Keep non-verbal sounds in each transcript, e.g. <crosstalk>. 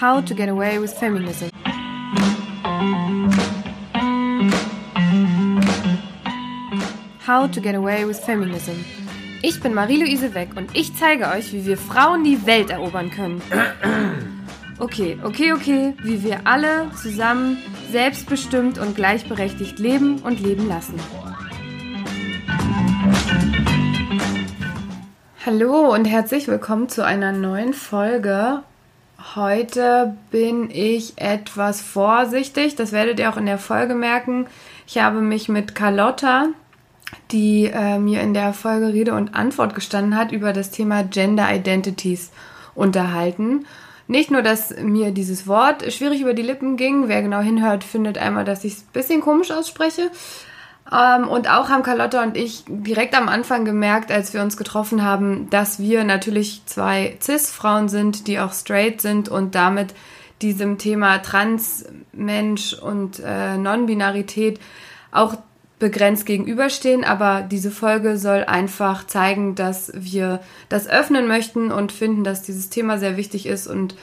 How to get away with feminism. How to get away with feminism. Ich bin Marie-Louise Weck und ich zeige euch, wie wir Frauen die Welt erobern können. <clears throat> Okay, okay, okay, wie wir alle zusammen selbstbestimmt und gleichberechtigt leben und leben lassen. Hallo und herzlich willkommen zu einer neuen Folge. Heute bin ich etwas vorsichtig, das werdet ihr auch in der Folge merken. Ich habe mich mit Carlotta, die äh, mir in der Folge Rede und Antwort gestanden hat, über das Thema Gender Identities unterhalten. Nicht nur, dass mir dieses Wort schwierig über die Lippen ging, wer genau hinhört, findet einmal, dass ich es ein bisschen komisch ausspreche. Ähm, und auch haben Carlotta und ich direkt am Anfang gemerkt, als wir uns getroffen haben, dass wir natürlich zwei Cis-Frauen sind, die auch straight sind und damit diesem Thema Trans-Mensch und äh, Non-Binarität auch begrenzt gegenüberstehen, aber diese Folge soll einfach zeigen, dass wir das öffnen möchten und finden, dass dieses Thema sehr wichtig ist und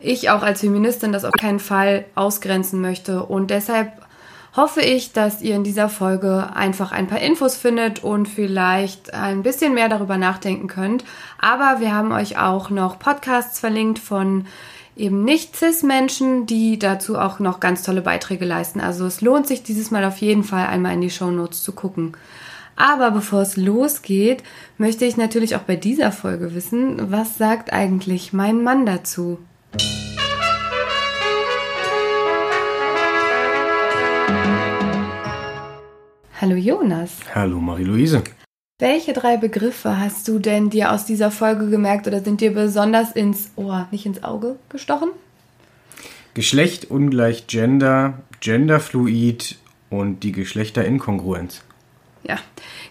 ich auch als Feministin das auf keinen Fall ausgrenzen möchte. Und deshalb hoffe ich, dass ihr in dieser Folge einfach ein paar Infos findet und vielleicht ein bisschen mehr darüber nachdenken könnt. Aber wir haben euch auch noch Podcasts verlinkt von eben nicht CIS-Menschen, die dazu auch noch ganz tolle Beiträge leisten. Also es lohnt sich dieses Mal auf jeden Fall einmal in die Show Notes zu gucken. Aber bevor es losgeht, möchte ich natürlich auch bei dieser Folge wissen, was sagt eigentlich mein Mann dazu? Hallo Jonas. Hallo Marie-Louise. Welche drei Begriffe hast du denn dir aus dieser Folge gemerkt oder sind dir besonders ins Ohr, nicht ins Auge gestochen? Geschlecht ungleich Gender, Genderfluid und die Geschlechterinkongruenz. Ja,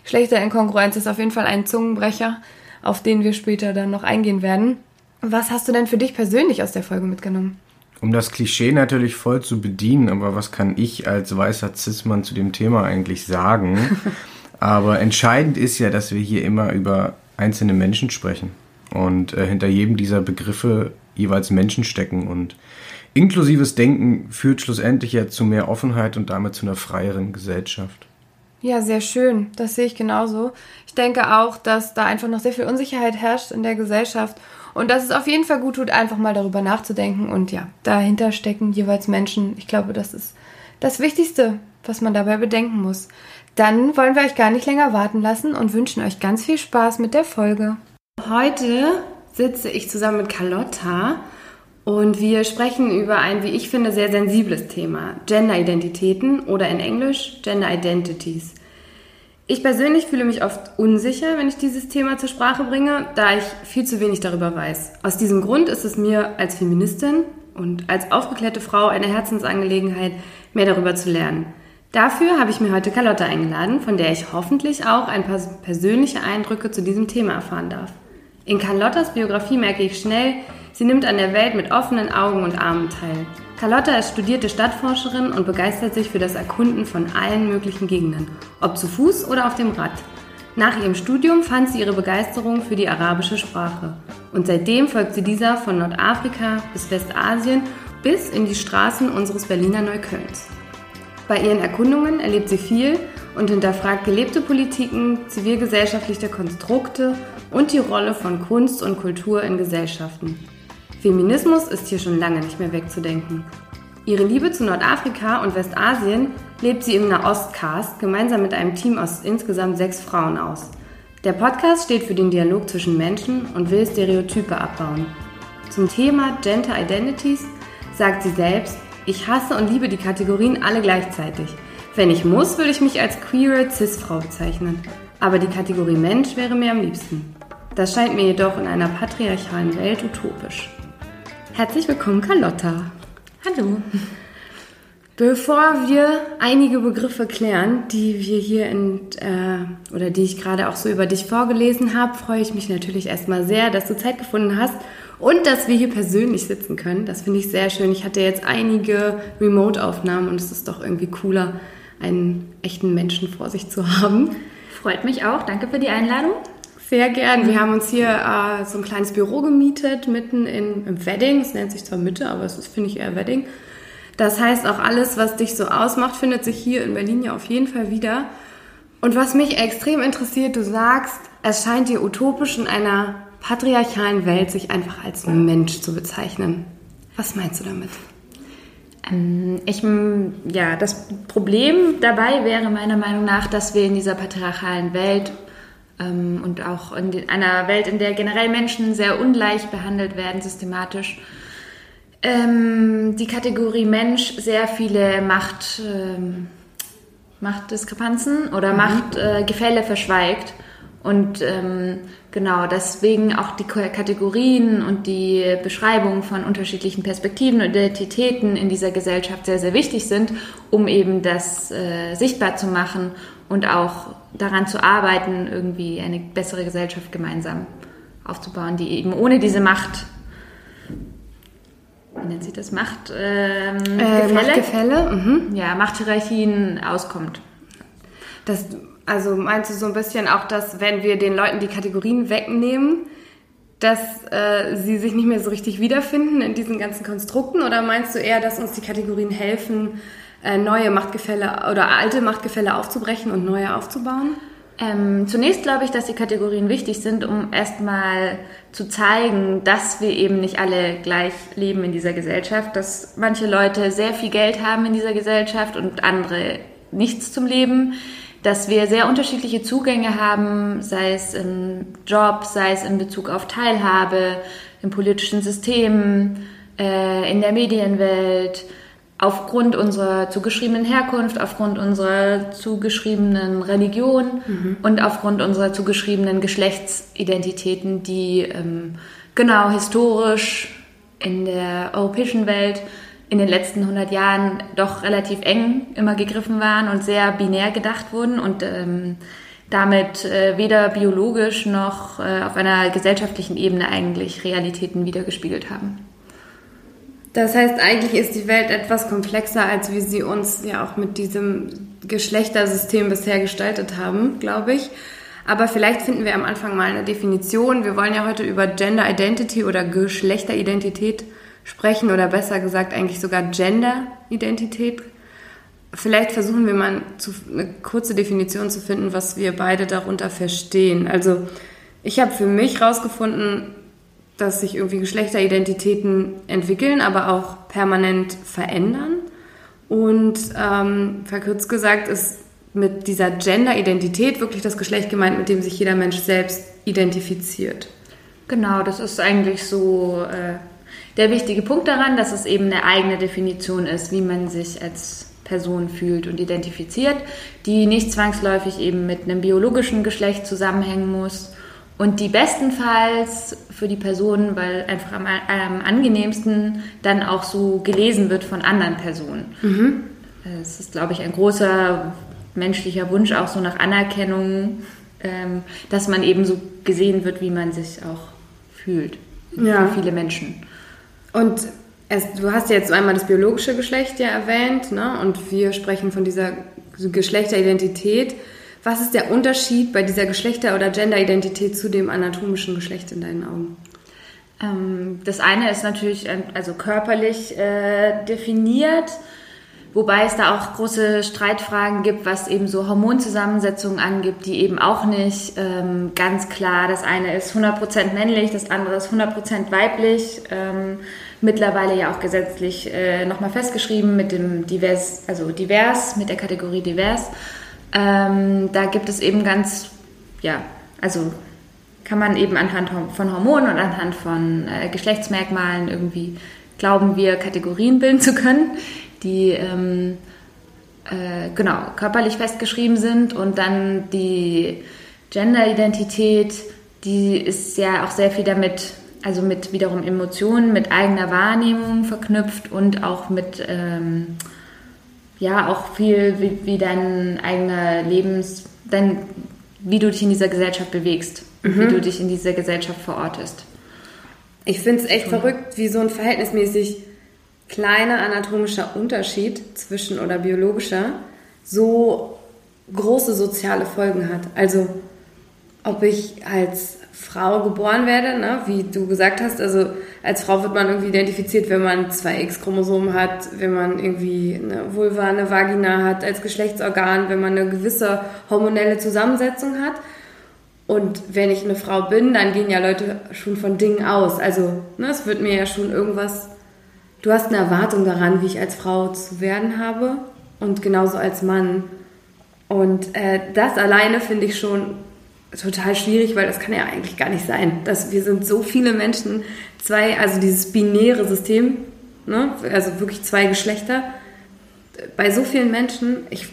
Geschlechterinkongruenz ist auf jeden Fall ein Zungenbrecher, auf den wir später dann noch eingehen werden. Was hast du denn für dich persönlich aus der Folge mitgenommen? Um das Klischee natürlich voll zu bedienen, aber was kann ich als weißer Cis-Mann zu dem Thema eigentlich sagen? <laughs> Aber entscheidend ist ja, dass wir hier immer über einzelne Menschen sprechen und äh, hinter jedem dieser Begriffe jeweils Menschen stecken und inklusives Denken führt schlussendlich ja zu mehr Offenheit und damit zu einer freieren Gesellschaft. Ja, sehr schön. Das sehe ich genauso. Ich denke auch, dass da einfach noch sehr viel Unsicherheit herrscht in der Gesellschaft und dass es auf jeden Fall gut tut, einfach mal darüber nachzudenken und ja, dahinter stecken jeweils Menschen. Ich glaube, das ist das Wichtigste, was man dabei bedenken muss. Dann wollen wir euch gar nicht länger warten lassen und wünschen euch ganz viel Spaß mit der Folge. Heute sitze ich zusammen mit Carlotta und wir sprechen über ein, wie ich finde, sehr sensibles Thema: Gender-Identitäten oder in Englisch Gender Identities. Ich persönlich fühle mich oft unsicher, wenn ich dieses Thema zur Sprache bringe, da ich viel zu wenig darüber weiß. Aus diesem Grund ist es mir als Feministin und als aufgeklärte Frau eine Herzensangelegenheit, mehr darüber zu lernen. Dafür habe ich mir heute Carlotta eingeladen, von der ich hoffentlich auch ein paar persönliche Eindrücke zu diesem Thema erfahren darf. In Carlottas Biografie merke ich schnell, sie nimmt an der Welt mit offenen Augen und Armen teil. Carlotta ist studierte Stadtforscherin und begeistert sich für das Erkunden von allen möglichen Gegenden, ob zu Fuß oder auf dem Rad. Nach ihrem Studium fand sie ihre Begeisterung für die arabische Sprache und seitdem folgt sie dieser von Nordafrika bis Westasien bis in die Straßen unseres Berliner Neuköllns. Bei ihren Erkundungen erlebt sie viel und hinterfragt gelebte Politiken, zivilgesellschaftliche Konstrukte und die Rolle von Kunst und Kultur in Gesellschaften. Feminismus ist hier schon lange nicht mehr wegzudenken. Ihre Liebe zu Nordafrika und Westasien lebt sie im Nahostcast gemeinsam mit einem Team aus insgesamt sechs Frauen aus. Der Podcast steht für den Dialog zwischen Menschen und will Stereotype abbauen. Zum Thema Gender Identities sagt sie selbst, ich hasse und liebe die Kategorien alle gleichzeitig. Wenn ich muss, würde ich mich als queere Cis-Frau bezeichnen. Aber die Kategorie Mensch wäre mir am liebsten. Das scheint mir jedoch in einer patriarchalen Welt utopisch. Herzlich willkommen, Carlotta. Hallo. Bevor wir einige Begriffe klären, die wir hier in, äh, oder die ich gerade auch so über dich vorgelesen habe, freue ich mich natürlich erstmal sehr, dass du Zeit gefunden hast und dass wir hier persönlich sitzen können. Das finde ich sehr schön. Ich hatte jetzt einige Remote-Aufnahmen und es ist doch irgendwie cooler, einen echten Menschen vor sich zu haben. Freut mich auch. Danke für die Einladung. Sehr gern. Wir haben uns hier äh, so ein kleines Büro gemietet, mitten in, im Wedding. Es nennt sich zwar Mitte, aber es ist, finde ich, eher Wedding. Das heißt, auch alles, was dich so ausmacht, findet sich hier in Berlin ja auf jeden Fall wieder. Und was mich extrem interessiert, du sagst, es scheint dir utopisch in einer patriarchalen Welt sich einfach als Mensch zu bezeichnen. Was meinst du damit? Ähm, ich, ja, das Problem dabei wäre meiner Meinung nach, dass wir in dieser patriarchalen Welt und auch in einer Welt, in der generell Menschen sehr ungleich behandelt werden, systematisch, ähm, die Kategorie Mensch sehr viele Macht, ähm, Machtdiskrepanzen oder mhm. Machtgefälle äh, verschweigt. Und ähm, genau deswegen auch die Kategorien und die Beschreibung von unterschiedlichen Perspektiven und Identitäten in dieser Gesellschaft sehr, sehr wichtig sind, um eben das äh, sichtbar zu machen und auch daran zu arbeiten, irgendwie eine bessere Gesellschaft gemeinsam aufzubauen, die eben ohne diese Macht wie nennt sich das, Macht, ähm, äh, Machtgefälle, mhm. ja, Machthierarchien auskommt. Das, also meinst du so ein bisschen auch, dass wenn wir den Leuten die Kategorien wegnehmen, dass äh, sie sich nicht mehr so richtig wiederfinden in diesen ganzen Konstrukten? Oder meinst du eher, dass uns die Kategorien helfen, neue Machtgefälle oder alte Machtgefälle aufzubrechen und neue aufzubauen? Ähm, zunächst glaube ich, dass die Kategorien wichtig sind, um erstmal zu zeigen, dass wir eben nicht alle gleich leben in dieser Gesellschaft, dass manche Leute sehr viel Geld haben in dieser Gesellschaft und andere nichts zum Leben, dass wir sehr unterschiedliche Zugänge haben, sei es im Job, sei es in Bezug auf Teilhabe, im politischen System, äh, in der Medienwelt, aufgrund unserer zugeschriebenen Herkunft, aufgrund unserer zugeschriebenen Religion mhm. und aufgrund unserer zugeschriebenen Geschlechtsidentitäten, die ähm, genau historisch in der europäischen Welt in den letzten 100 Jahren doch relativ eng immer gegriffen waren und sehr binär gedacht wurden und ähm, damit äh, weder biologisch noch äh, auf einer gesellschaftlichen Ebene eigentlich Realitäten wiedergespiegelt haben. Das heißt, eigentlich ist die Welt etwas komplexer, als wir sie uns ja auch mit diesem Geschlechtersystem bisher gestaltet haben, glaube ich. Aber vielleicht finden wir am Anfang mal eine Definition. Wir wollen ja heute über Gender Identity oder Geschlechteridentität sprechen oder besser gesagt eigentlich sogar Gender-Identität. Vielleicht versuchen wir mal eine kurze Definition zu finden, was wir beide darunter verstehen. Also ich habe für mich herausgefunden, dass sich irgendwie Geschlechteridentitäten entwickeln, aber auch permanent verändern. Und ähm, verkürzt gesagt ist mit dieser Gender-Identität wirklich das Geschlecht gemeint, mit dem sich jeder Mensch selbst identifiziert. Genau, das ist eigentlich so äh, der wichtige Punkt daran, dass es eben eine eigene Definition ist, wie man sich als Person fühlt und identifiziert, die nicht zwangsläufig eben mit einem biologischen Geschlecht zusammenhängen muss und die bestenfalls für die Person, weil einfach am, am angenehmsten dann auch so gelesen wird von anderen Personen. Mhm. Es ist, glaube ich, ein großer menschlicher Wunsch auch so nach Anerkennung, ähm, dass man eben so gesehen wird, wie man sich auch fühlt. Ja. Für viele Menschen. Und es, du hast jetzt einmal das biologische Geschlecht ja erwähnt, ne? und wir sprechen von dieser Geschlechteridentität. Was ist der Unterschied bei dieser Geschlechter- oder Genderidentität zu dem anatomischen Geschlecht in deinen Augen? Ähm, das eine ist natürlich ähm, also körperlich äh, definiert, wobei es da auch große Streitfragen gibt, was eben so Hormonzusammensetzungen angibt, die eben auch nicht ähm, ganz klar, das eine ist 100% männlich, das andere ist 100% weiblich. Ähm, mittlerweile ja auch gesetzlich äh, nochmal festgeschrieben mit dem divers, also divers, mit der Kategorie divers. Ähm, da gibt es eben ganz, ja, also kann man eben anhand von Hormonen und anhand von äh, Geschlechtsmerkmalen irgendwie glauben wir, Kategorien bilden zu können, die ähm, äh, genau körperlich festgeschrieben sind. Und dann die Genderidentität, die ist ja auch sehr viel damit, also mit wiederum Emotionen, mit eigener Wahrnehmung verknüpft und auch mit ähm, ja auch viel wie, wie dein eigener Lebens, dein, wie du dich in dieser Gesellschaft bewegst, mhm. wie du dich in dieser Gesellschaft verortest. Ich finde es echt Schon. verrückt, wie so ein verhältnismäßig kleiner anatomischer Unterschied zwischen oder biologischer so große soziale Folgen hat. Also ob ich als Frau geboren werde, ne? wie du gesagt hast. Also als Frau wird man irgendwie identifiziert, wenn man zwei X-Chromosomen hat, wenn man irgendwie eine Vulva, eine Vagina hat als Geschlechtsorgan, wenn man eine gewisse hormonelle Zusammensetzung hat. Und wenn ich eine Frau bin, dann gehen ja Leute schon von Dingen aus. Also ne, es wird mir ja schon irgendwas. Du hast eine Erwartung daran, wie ich als Frau zu werden habe und genauso als Mann. Und äh, das alleine finde ich schon total schwierig, weil das kann ja eigentlich gar nicht sein. Dass wir sind so viele Menschen, zwei, also dieses binäre System, ne, also wirklich zwei Geschlechter. Bei so vielen Menschen, ich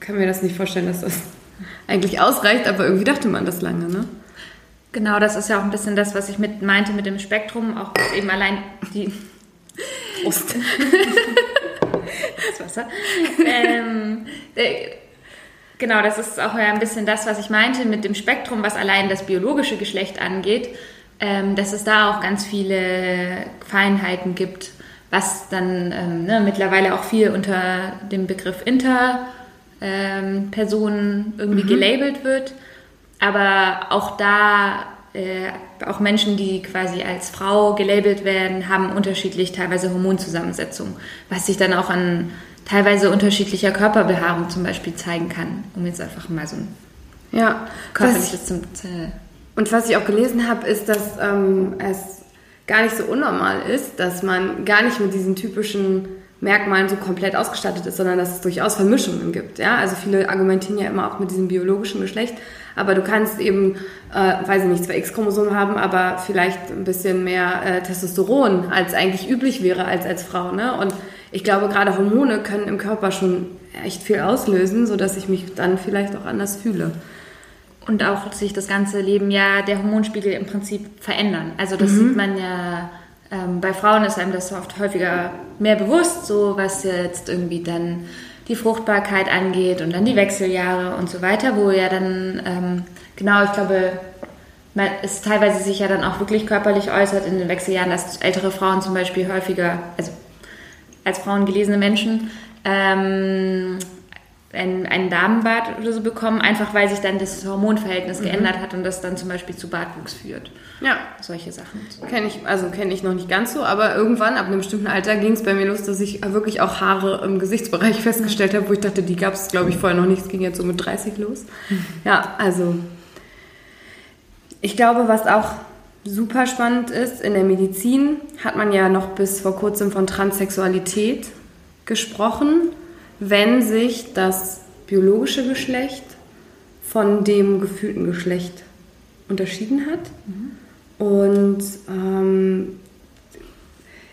kann mir das nicht vorstellen, dass das eigentlich ausreicht, aber irgendwie dachte man das lange, ne? Genau, das ist ja auch ein bisschen das, was ich mit meinte mit dem Spektrum, auch eben allein die Prost. <laughs> das Wasser. <laughs> Ähm, äh, Genau, das ist auch ein bisschen das, was ich meinte mit dem Spektrum, was allein das biologische Geschlecht angeht, ähm, dass es da auch ganz viele Feinheiten gibt, was dann ähm, ne, mittlerweile auch viel unter dem Begriff Interpersonen ähm, irgendwie mhm. gelabelt wird. Aber auch da, äh, auch Menschen, die quasi als Frau gelabelt werden, haben unterschiedlich teilweise Hormonzusammensetzung, was sich dann auch an teilweise unterschiedlicher Körperbehaarung zum Beispiel zeigen kann, um jetzt einfach mal so ein ja, körperliches zum Und was ich auch gelesen habe, ist, dass ähm, es gar nicht so unnormal ist, dass man gar nicht mit diesen typischen Merkmalen so komplett ausgestattet ist, sondern dass es durchaus Vermischungen gibt. Ja? Also viele argumentieren ja immer auch mit diesem biologischen Geschlecht, aber du kannst eben, äh, weiß ich nicht, zwei X-Chromosomen haben, aber vielleicht ein bisschen mehr äh, Testosteron, als eigentlich üblich wäre als als Frau. Ne? Und ich glaube, gerade Hormone können im Körper schon echt viel auslösen, sodass ich mich dann vielleicht auch anders fühle. Und auch sich das ganze Leben ja der Hormonspiegel im Prinzip verändern. Also das mhm. sieht man ja, ähm, bei Frauen ist einem das oft häufiger mehr bewusst, so was jetzt irgendwie dann die Fruchtbarkeit angeht und dann die Wechseljahre und so weiter, wo ja dann, ähm, genau, ich glaube, man, es teilweise sich ja dann auch wirklich körperlich äußert in den Wechseljahren, dass ältere Frauen zum Beispiel häufiger, also als Frauen gelesene Menschen ähm, ein, einen Damenbart oder so bekommen, einfach weil sich dann das Hormonverhältnis mhm. geändert hat und das dann zum Beispiel zu Bartwuchs führt. Ja. Solche Sachen. Kenne ich, also kenne ich noch nicht ganz so, aber irgendwann ab einem bestimmten Alter ging es bei mir los, dass ich wirklich auch Haare im Gesichtsbereich <laughs> festgestellt habe, wo ich dachte, die gab es, glaube ich, vorher noch nicht. Es ging jetzt so mit 30 los. Mhm. Ja, also ich glaube, was auch super spannend ist, in der Medizin hat man ja noch bis vor kurzem von Transsexualität gesprochen, wenn sich das biologische Geschlecht von dem gefühlten Geschlecht unterschieden hat. Mhm. Und ähm,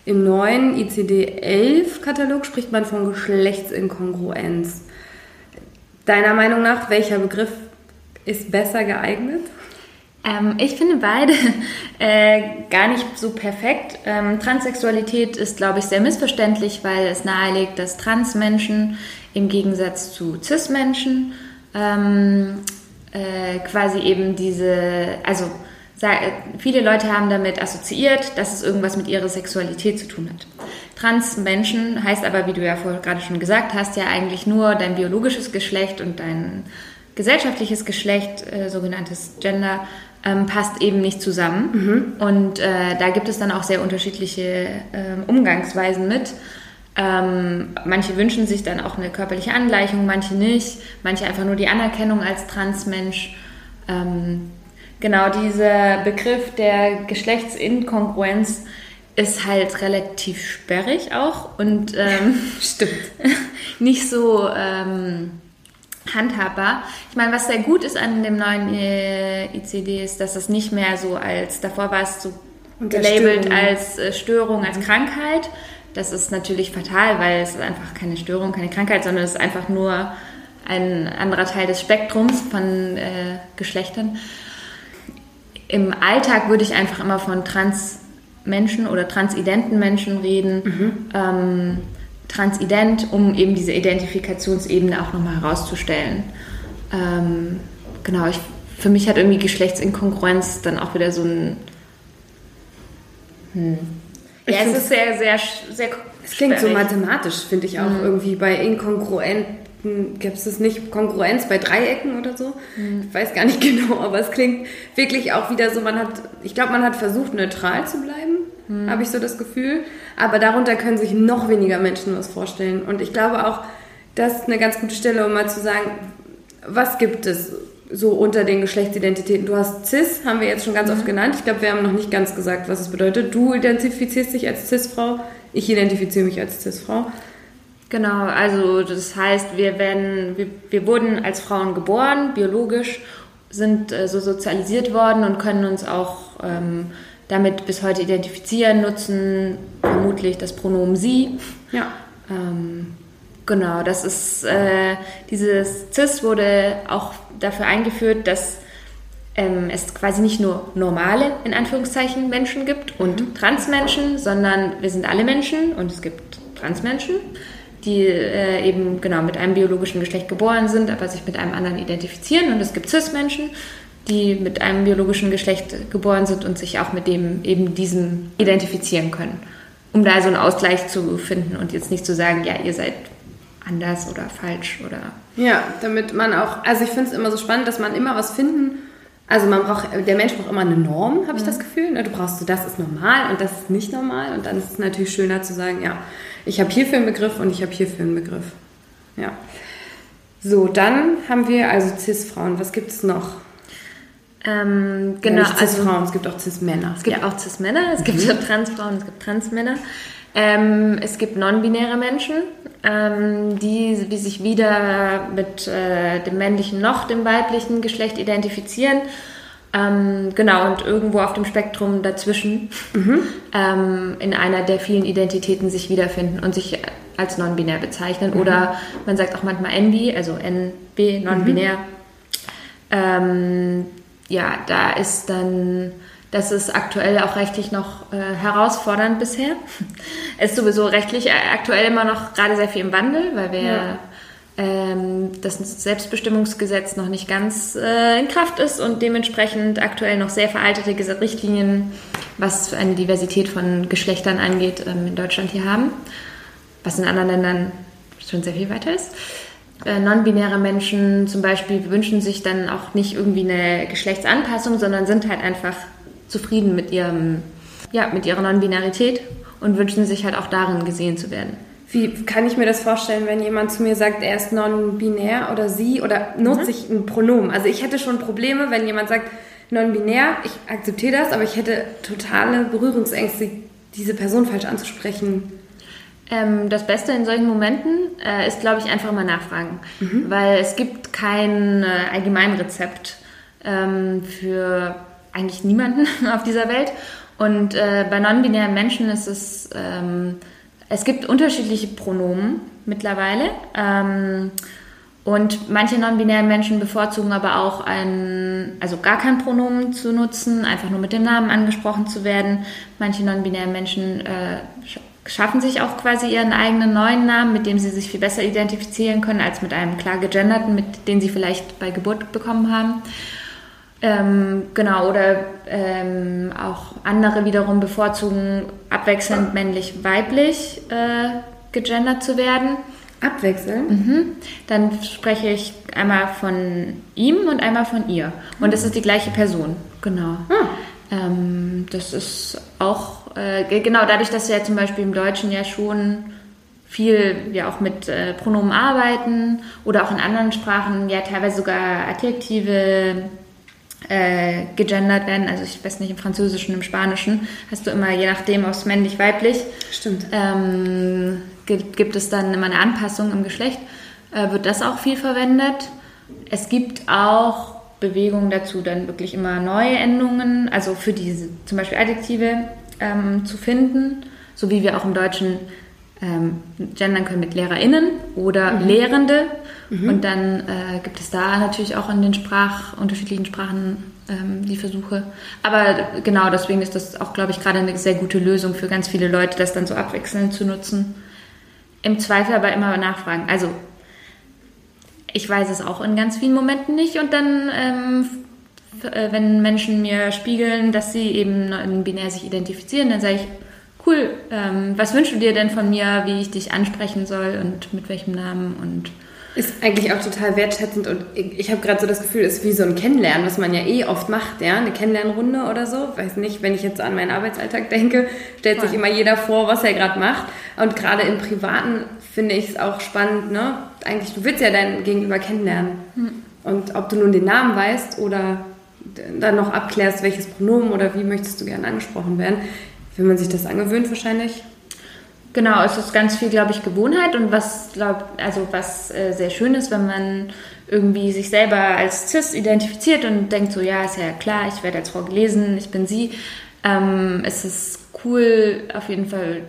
im neuen ICD-11-Katalog spricht man von Geschlechtsinkongruenz. Deiner Meinung nach, welcher Begriff ist besser geeignet? Ähm, ich finde beide <laughs> äh, gar nicht so perfekt. Ähm, Transsexualität ist, glaube ich, sehr missverständlich, weil es nahelegt, dass Transmenschen im Gegensatz zu Cis-Menschen ähm, äh, quasi eben diese, also viele Leute haben damit assoziiert, dass es irgendwas mit ihrer Sexualität zu tun hat. Transmenschen heißt aber, wie du ja vorher gerade schon gesagt hast, ja eigentlich nur dein biologisches Geschlecht und dein gesellschaftliches Geschlecht, äh, sogenanntes Gender, ähm, passt eben nicht zusammen. Mhm. Und äh, da gibt es dann auch sehr unterschiedliche äh, Umgangsweisen mit. Ähm, manche wünschen sich dann auch eine körperliche Angleichung, manche nicht, manche einfach nur die Anerkennung als Transmensch. Ähm, genau, dieser Begriff der Geschlechtsinkongruenz ist halt relativ sperrig auch und ähm, <laughs> stimmt <laughs> nicht so ähm, handhabbar. Ich meine, was sehr gut ist an dem neuen äh, ICD ist, dass es nicht mehr so als, davor war es so gelabelt als äh, Störung, als Krankheit. Das ist natürlich fatal, weil es ist einfach keine Störung, keine Krankheit, sondern es ist einfach nur ein anderer Teil des Spektrums von äh, Geschlechtern. Im Alltag würde ich einfach immer von Transmenschen oder transidenten Menschen reden. Mhm. Ähm, transident, um eben diese Identifikationsebene auch nochmal herauszustellen. Ähm, genau, ich, für mich hat irgendwie Geschlechtsinkongruenz dann auch wieder so ein. Hm. Ja, es ist sehr, sehr, sehr. Es klingt so mathematisch, finde ich auch mhm. irgendwie bei inkongruent gibt es nicht Konkurrenz bei Dreiecken oder so? Mhm. Ich weiß gar nicht <laughs> genau, aber es klingt wirklich auch wieder so, man hat, ich glaube, man hat versucht, neutral zu bleiben, mhm. habe ich so das Gefühl. Aber darunter können sich noch weniger Menschen was vorstellen. Und ich glaube auch, das ist eine ganz gute Stelle, um mal zu sagen, was gibt es so unter den Geschlechtsidentitäten? Du hast Cis, haben wir jetzt schon ganz mhm. oft genannt. Ich glaube, wir haben noch nicht ganz gesagt, was es bedeutet. Du identifizierst dich als Cis-Frau, ich identifiziere mich als Cis-Frau. Genau, also das heißt, wir werden, wir, wir wurden als Frauen geboren, biologisch, sind äh, so sozialisiert worden und können uns auch ähm, damit bis heute identifizieren, nutzen vermutlich das Pronomen sie. Ja. Ähm, genau, das ist, äh, dieses CIS wurde auch dafür eingeführt, dass ähm, es quasi nicht nur normale, in Anführungszeichen, Menschen gibt und mhm. Transmenschen, sondern wir sind alle Menschen und es gibt Transmenschen die äh, eben genau mit einem biologischen Geschlecht geboren sind, aber sich mit einem anderen identifizieren. Und es gibt Cis-Menschen, die mit einem biologischen Geschlecht geboren sind und sich auch mit dem eben diesem identifizieren können. Um da so einen Ausgleich zu finden und jetzt nicht zu sagen, ja, ihr seid anders oder falsch oder. Ja, damit man auch, also ich finde es immer so spannend, dass man immer was finden also man braucht, der Mensch braucht immer eine Norm, habe ich das Gefühl. Ne? Du brauchst so, das ist normal und das ist nicht normal. Und dann ist es natürlich schöner zu sagen, ja, ich habe hierfür einen Begriff und ich habe hierfür einen Begriff. Ja. So, dann haben wir also Cis-Frauen. Was gibt es noch? Ähm, genau. Ja, also, es gibt auch Cis-Männer. Es gibt ja. auch Cis-Männer, es gibt mhm. Trans-Frauen, es gibt Trans-Männer. Ähm, es gibt non-binäre Menschen, ähm, die, die sich weder mit äh, dem männlichen noch dem weiblichen Geschlecht identifizieren. Ähm, genau, und irgendwo auf dem Spektrum dazwischen mhm. ähm, in einer der vielen Identitäten sich wiederfinden und sich als non-binär bezeichnen. Mhm. Oder man sagt auch manchmal NB, also NB, non-binär. Mhm. Ähm, ja, da ist dann das ist aktuell auch rechtlich noch äh, herausfordernd bisher. Es <laughs> ist sowieso rechtlich äh, aktuell immer noch gerade sehr viel im Wandel, weil wir ja. ähm, das Selbstbestimmungsgesetz noch nicht ganz äh, in Kraft ist und dementsprechend aktuell noch sehr veraltete Richtlinien, was eine Diversität von Geschlechtern angeht, ähm, in Deutschland hier haben, was in anderen Ländern schon sehr viel weiter ist. Äh, non-binäre Menschen zum Beispiel wünschen sich dann auch nicht irgendwie eine Geschlechtsanpassung, sondern sind halt einfach zufrieden mit ihrem, ja, mit ihrer Non-Binarität und wünschen sich halt auch darin gesehen zu werden. Wie kann ich mir das vorstellen, wenn jemand zu mir sagt, er ist non-binär oder sie oder nutze mhm. ich ein Pronomen? Also ich hätte schon Probleme, wenn jemand sagt non-binär, ich akzeptiere das, aber ich hätte totale Berührungsängste, diese Person falsch anzusprechen. Ähm, das Beste in solchen Momenten äh, ist, glaube ich, einfach mal nachfragen, mhm. weil es gibt kein äh, Allgemeinrezept ähm, für eigentlich niemanden <laughs> auf dieser Welt. Und äh, bei non-binären Menschen ist es, ähm, es gibt unterschiedliche Pronomen mittlerweile. Ähm, und manche non-binären Menschen bevorzugen aber auch ein, also gar kein Pronomen zu nutzen, einfach nur mit dem Namen angesprochen zu werden. Manche non-binären Menschen äh, schaffen sich auch quasi ihren eigenen neuen Namen, mit dem sie sich viel besser identifizieren können als mit einem klar gegenderten, mit dem sie vielleicht bei Geburt bekommen haben. Ähm, genau, oder ähm, auch andere wiederum bevorzugen, abwechselnd männlich-weiblich äh, gegendert zu werden. Abwechselnd? Mhm. Dann spreche ich einmal von ihm und einmal von ihr. Und das ist die gleiche Person, genau. Ah. Ähm, das ist auch, äh, genau dadurch, dass wir ja zum Beispiel im Deutschen ja schon viel ja auch mit äh, Pronomen arbeiten oder auch in anderen Sprachen ja teilweise sogar Adjektive äh, gegendert werden. Also ich weiß nicht, im Französischen, im Spanischen hast du immer, je nachdem, aus männlich, weiblich. Stimmt. Ähm, gibt, gibt es dann immer eine Anpassung im Geschlecht. Äh, wird das auch viel verwendet. Es gibt auch Bewegungen dazu, dann wirklich immer neue Endungen, also für diese zum Beispiel Adjektive ähm, zu finden, so wie wir auch im Deutschen ähm, gendern können mit LehrerInnen oder mhm. Lehrende. Mhm. Und dann äh, gibt es da natürlich auch in den Sprach, unterschiedlichen Sprachen ähm, die Versuche. Aber genau deswegen ist das auch, glaube ich, gerade eine sehr gute Lösung für ganz viele Leute, das dann so abwechselnd zu nutzen. Im Zweifel aber immer nachfragen. Also ich weiß es auch in ganz vielen Momenten nicht und dann ähm, äh, wenn Menschen mir spiegeln, dass sie eben binär sich identifizieren, dann sage ich, cool, ähm, was wünschst du dir denn von mir, wie ich dich ansprechen soll und mit welchem Namen und Ist eigentlich auch total wertschätzend und ich habe gerade so das Gefühl, es ist wie so ein Kennenlernen, was man ja eh oft macht, ja, eine Kennenlernrunde oder so. Weiß nicht, wenn ich jetzt an meinen Arbeitsalltag denke, stellt sich immer jeder vor, was er gerade macht. Und gerade im Privaten finde ich es auch spannend, ne? Eigentlich, du willst ja dein Gegenüber kennenlernen. Hm. Und ob du nun den Namen weißt oder dann noch abklärst, welches Pronomen oder wie möchtest du gerne angesprochen werden, wenn man sich das angewöhnt wahrscheinlich. Genau, es ist ganz viel, glaube ich, Gewohnheit und was, glaub, also was äh, sehr schön ist, wenn man irgendwie sich selber als cis identifiziert und denkt so, ja, ist ja klar, ich werde als Frau gelesen, ich bin sie. Ähm, es ist cool, auf jeden Fall,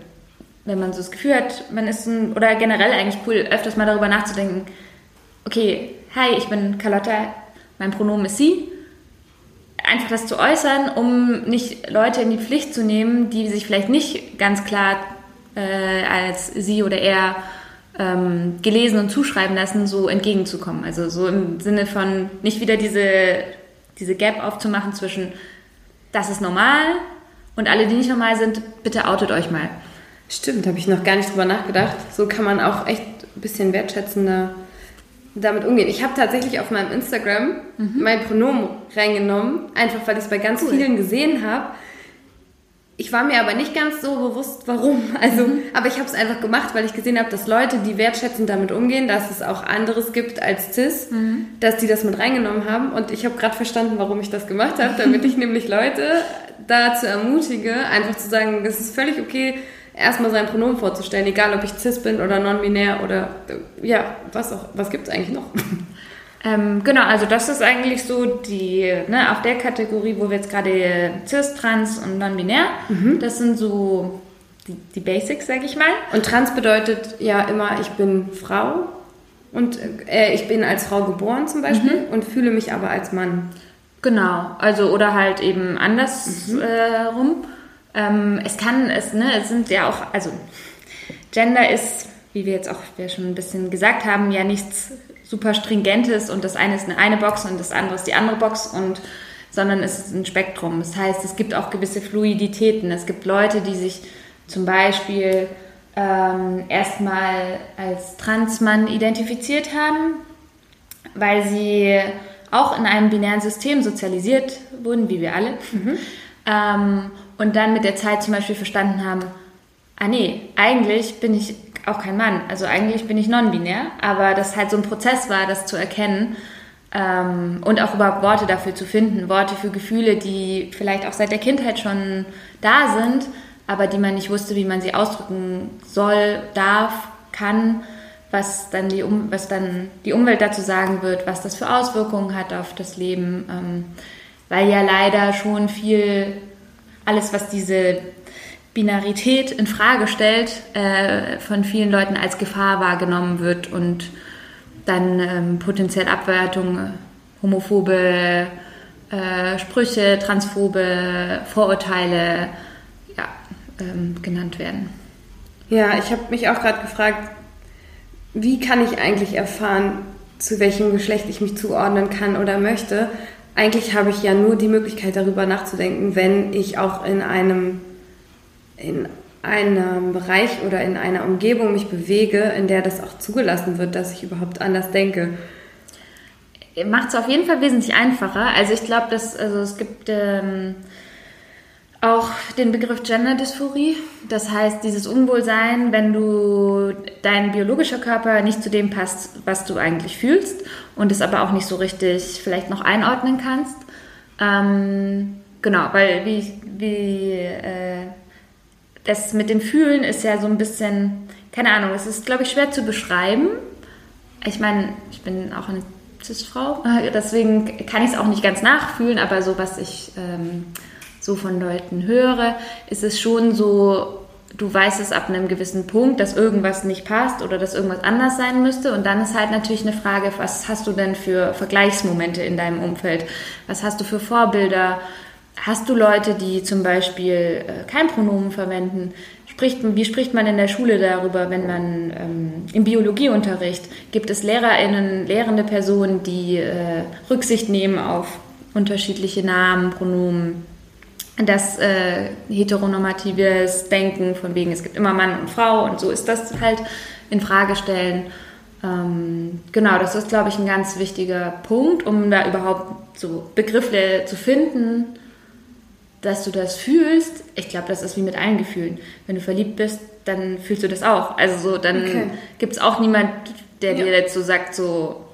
wenn man so das Gefühl hat, man ist ein, oder generell eigentlich cool, öfters mal darüber nachzudenken, okay, hi, ich bin Carlotta, mein Pronomen ist sie. Einfach das zu äußern, um nicht Leute in die Pflicht zu nehmen, die sich vielleicht nicht ganz klar äh, als sie oder er ähm, gelesen und zuschreiben lassen, so entgegenzukommen. Also so im Sinne von nicht wieder diese, diese Gap aufzumachen zwischen das ist normal und alle, die nicht normal sind, bitte outet euch mal. Stimmt, habe ich noch gar nicht drüber nachgedacht. So kann man auch echt ein bisschen wertschätzender damit umgehen. Ich habe tatsächlich auf meinem Instagram mhm. mein Pronomen reingenommen, einfach weil ich es bei ganz cool. vielen gesehen habe ich war mir aber nicht ganz so bewusst, warum. <laughs> Also, mhm. aber ich habe es einfach gemacht, weil ich gesehen habe, dass Leute, die wertschätzend damit umgehen, dass es auch anderes gibt als cis, mhm. dass die das mit reingenommen haben. Und ich habe gerade verstanden, warum ich das gemacht habe, damit ich <laughs> nämlich Leute dazu ermutige, einfach zu sagen, es ist völlig okay, erstmal sein Pronomen vorzustellen, egal ob ich cis bin oder non-binär oder ja, was auch, was gibt es eigentlich noch? <laughs> Ähm, genau, also das ist eigentlich so die, ne, auf der Kategorie, wo wir jetzt gerade cis, trans und non-binär, mhm. das sind so die, die Basics, sag ich mal. Und trans bedeutet ja immer, ich bin Frau und äh, ich bin als Frau geboren zum Beispiel mhm. und fühle mich aber als Mann. Genau, also oder halt eben andersrum. Mhm. Äh, ähm, es kann, es, ne, es sind ja auch, also Gender ist, wie wir jetzt auch wir schon ein bisschen gesagt haben, ja nichts super stringentes und das eine ist eine, eine Box und das andere ist die andere Box und sondern es ist ein Spektrum. Das heißt, es gibt auch gewisse Fluiditäten. Es gibt Leute, die sich zum Beispiel ähm, erstmal als Transmann identifiziert haben, weil sie auch in einem binären System sozialisiert wurden, wie wir alle. Mhm. Ähm, und dann mit der Zeit zum Beispiel verstanden haben, ah nee, eigentlich bin ich auch kein Mann. Also eigentlich bin ich non-binär, aber das halt so ein Prozess war, das zu erkennen ähm, und auch überhaupt Worte dafür zu finden. Worte für Gefühle, die vielleicht auch seit der Kindheit schon da sind, aber die man nicht wusste, wie man sie ausdrücken soll, darf, kann, was dann die, um was dann die Umwelt dazu sagen wird, was das für Auswirkungen hat auf das Leben. Ähm, weil ja leider schon viel, alles, was diese Binarität in Frage stellt, äh, von vielen Leuten als Gefahr wahrgenommen wird und dann ähm, potenziell Abwertung, homophobe äh, Sprüche, transphobe Vorurteile ja, ähm, genannt werden. Ja, ich habe mich auch gerade gefragt, wie kann ich eigentlich erfahren, zu welchem Geschlecht ich mich zuordnen kann oder möchte? Eigentlich habe ich ja nur die Möglichkeit darüber nachzudenken, wenn ich auch in einem in einem Bereich oder in einer Umgebung mich bewege, in der das auch zugelassen wird, dass ich überhaupt anders denke. Macht es auf jeden Fall wesentlich einfacher. Also ich glaube, dass also es gibt ähm, auch den Begriff Genderdysphorie. Das heißt, dieses Unwohlsein, wenn du dein biologischer Körper nicht zu dem passt, was du eigentlich fühlst und es aber auch nicht so richtig vielleicht noch einordnen kannst. Ähm, genau, weil wie, wie äh, das mit dem Fühlen ist ja so ein bisschen, keine Ahnung, es ist, glaube ich, schwer zu beschreiben. Ich meine, ich bin auch eine Cis-Frau, <laughs> deswegen kann ich es auch nicht ganz nachfühlen, aber so, was ich ähm, so von Leuten höre, ist es schon so, du weißt es ab einem gewissen Punkt, dass irgendwas nicht passt oder dass irgendwas anders sein müsste. Und dann ist halt natürlich eine Frage, was hast du denn für Vergleichsmomente in deinem Umfeld? Was hast du für Vorbilder? Hast du Leute, die zum Beispiel äh, kein Pronomen verwenden? Spricht, wie spricht man in der Schule darüber, wenn man ähm, im Biologieunterricht gibt es LehrerInnen, lehrende Personen, die äh, Rücksicht nehmen auf unterschiedliche Namen, Pronomen, das äh, heteronormatives Denken von wegen, es gibt immer Mann und Frau und so ist das halt in Frage stellen. Ähm, genau, das ist, glaube ich, ein ganz wichtiger Punkt, um da überhaupt so Begriffe zu finden, dass du das fühlst. Ich glaube, das ist wie mit allen Gefühlen. Wenn du verliebt bist, dann fühlst du das auch. Also so, dann okay. gibt es auch niemand, der ja. dir jetzt so sagt, so,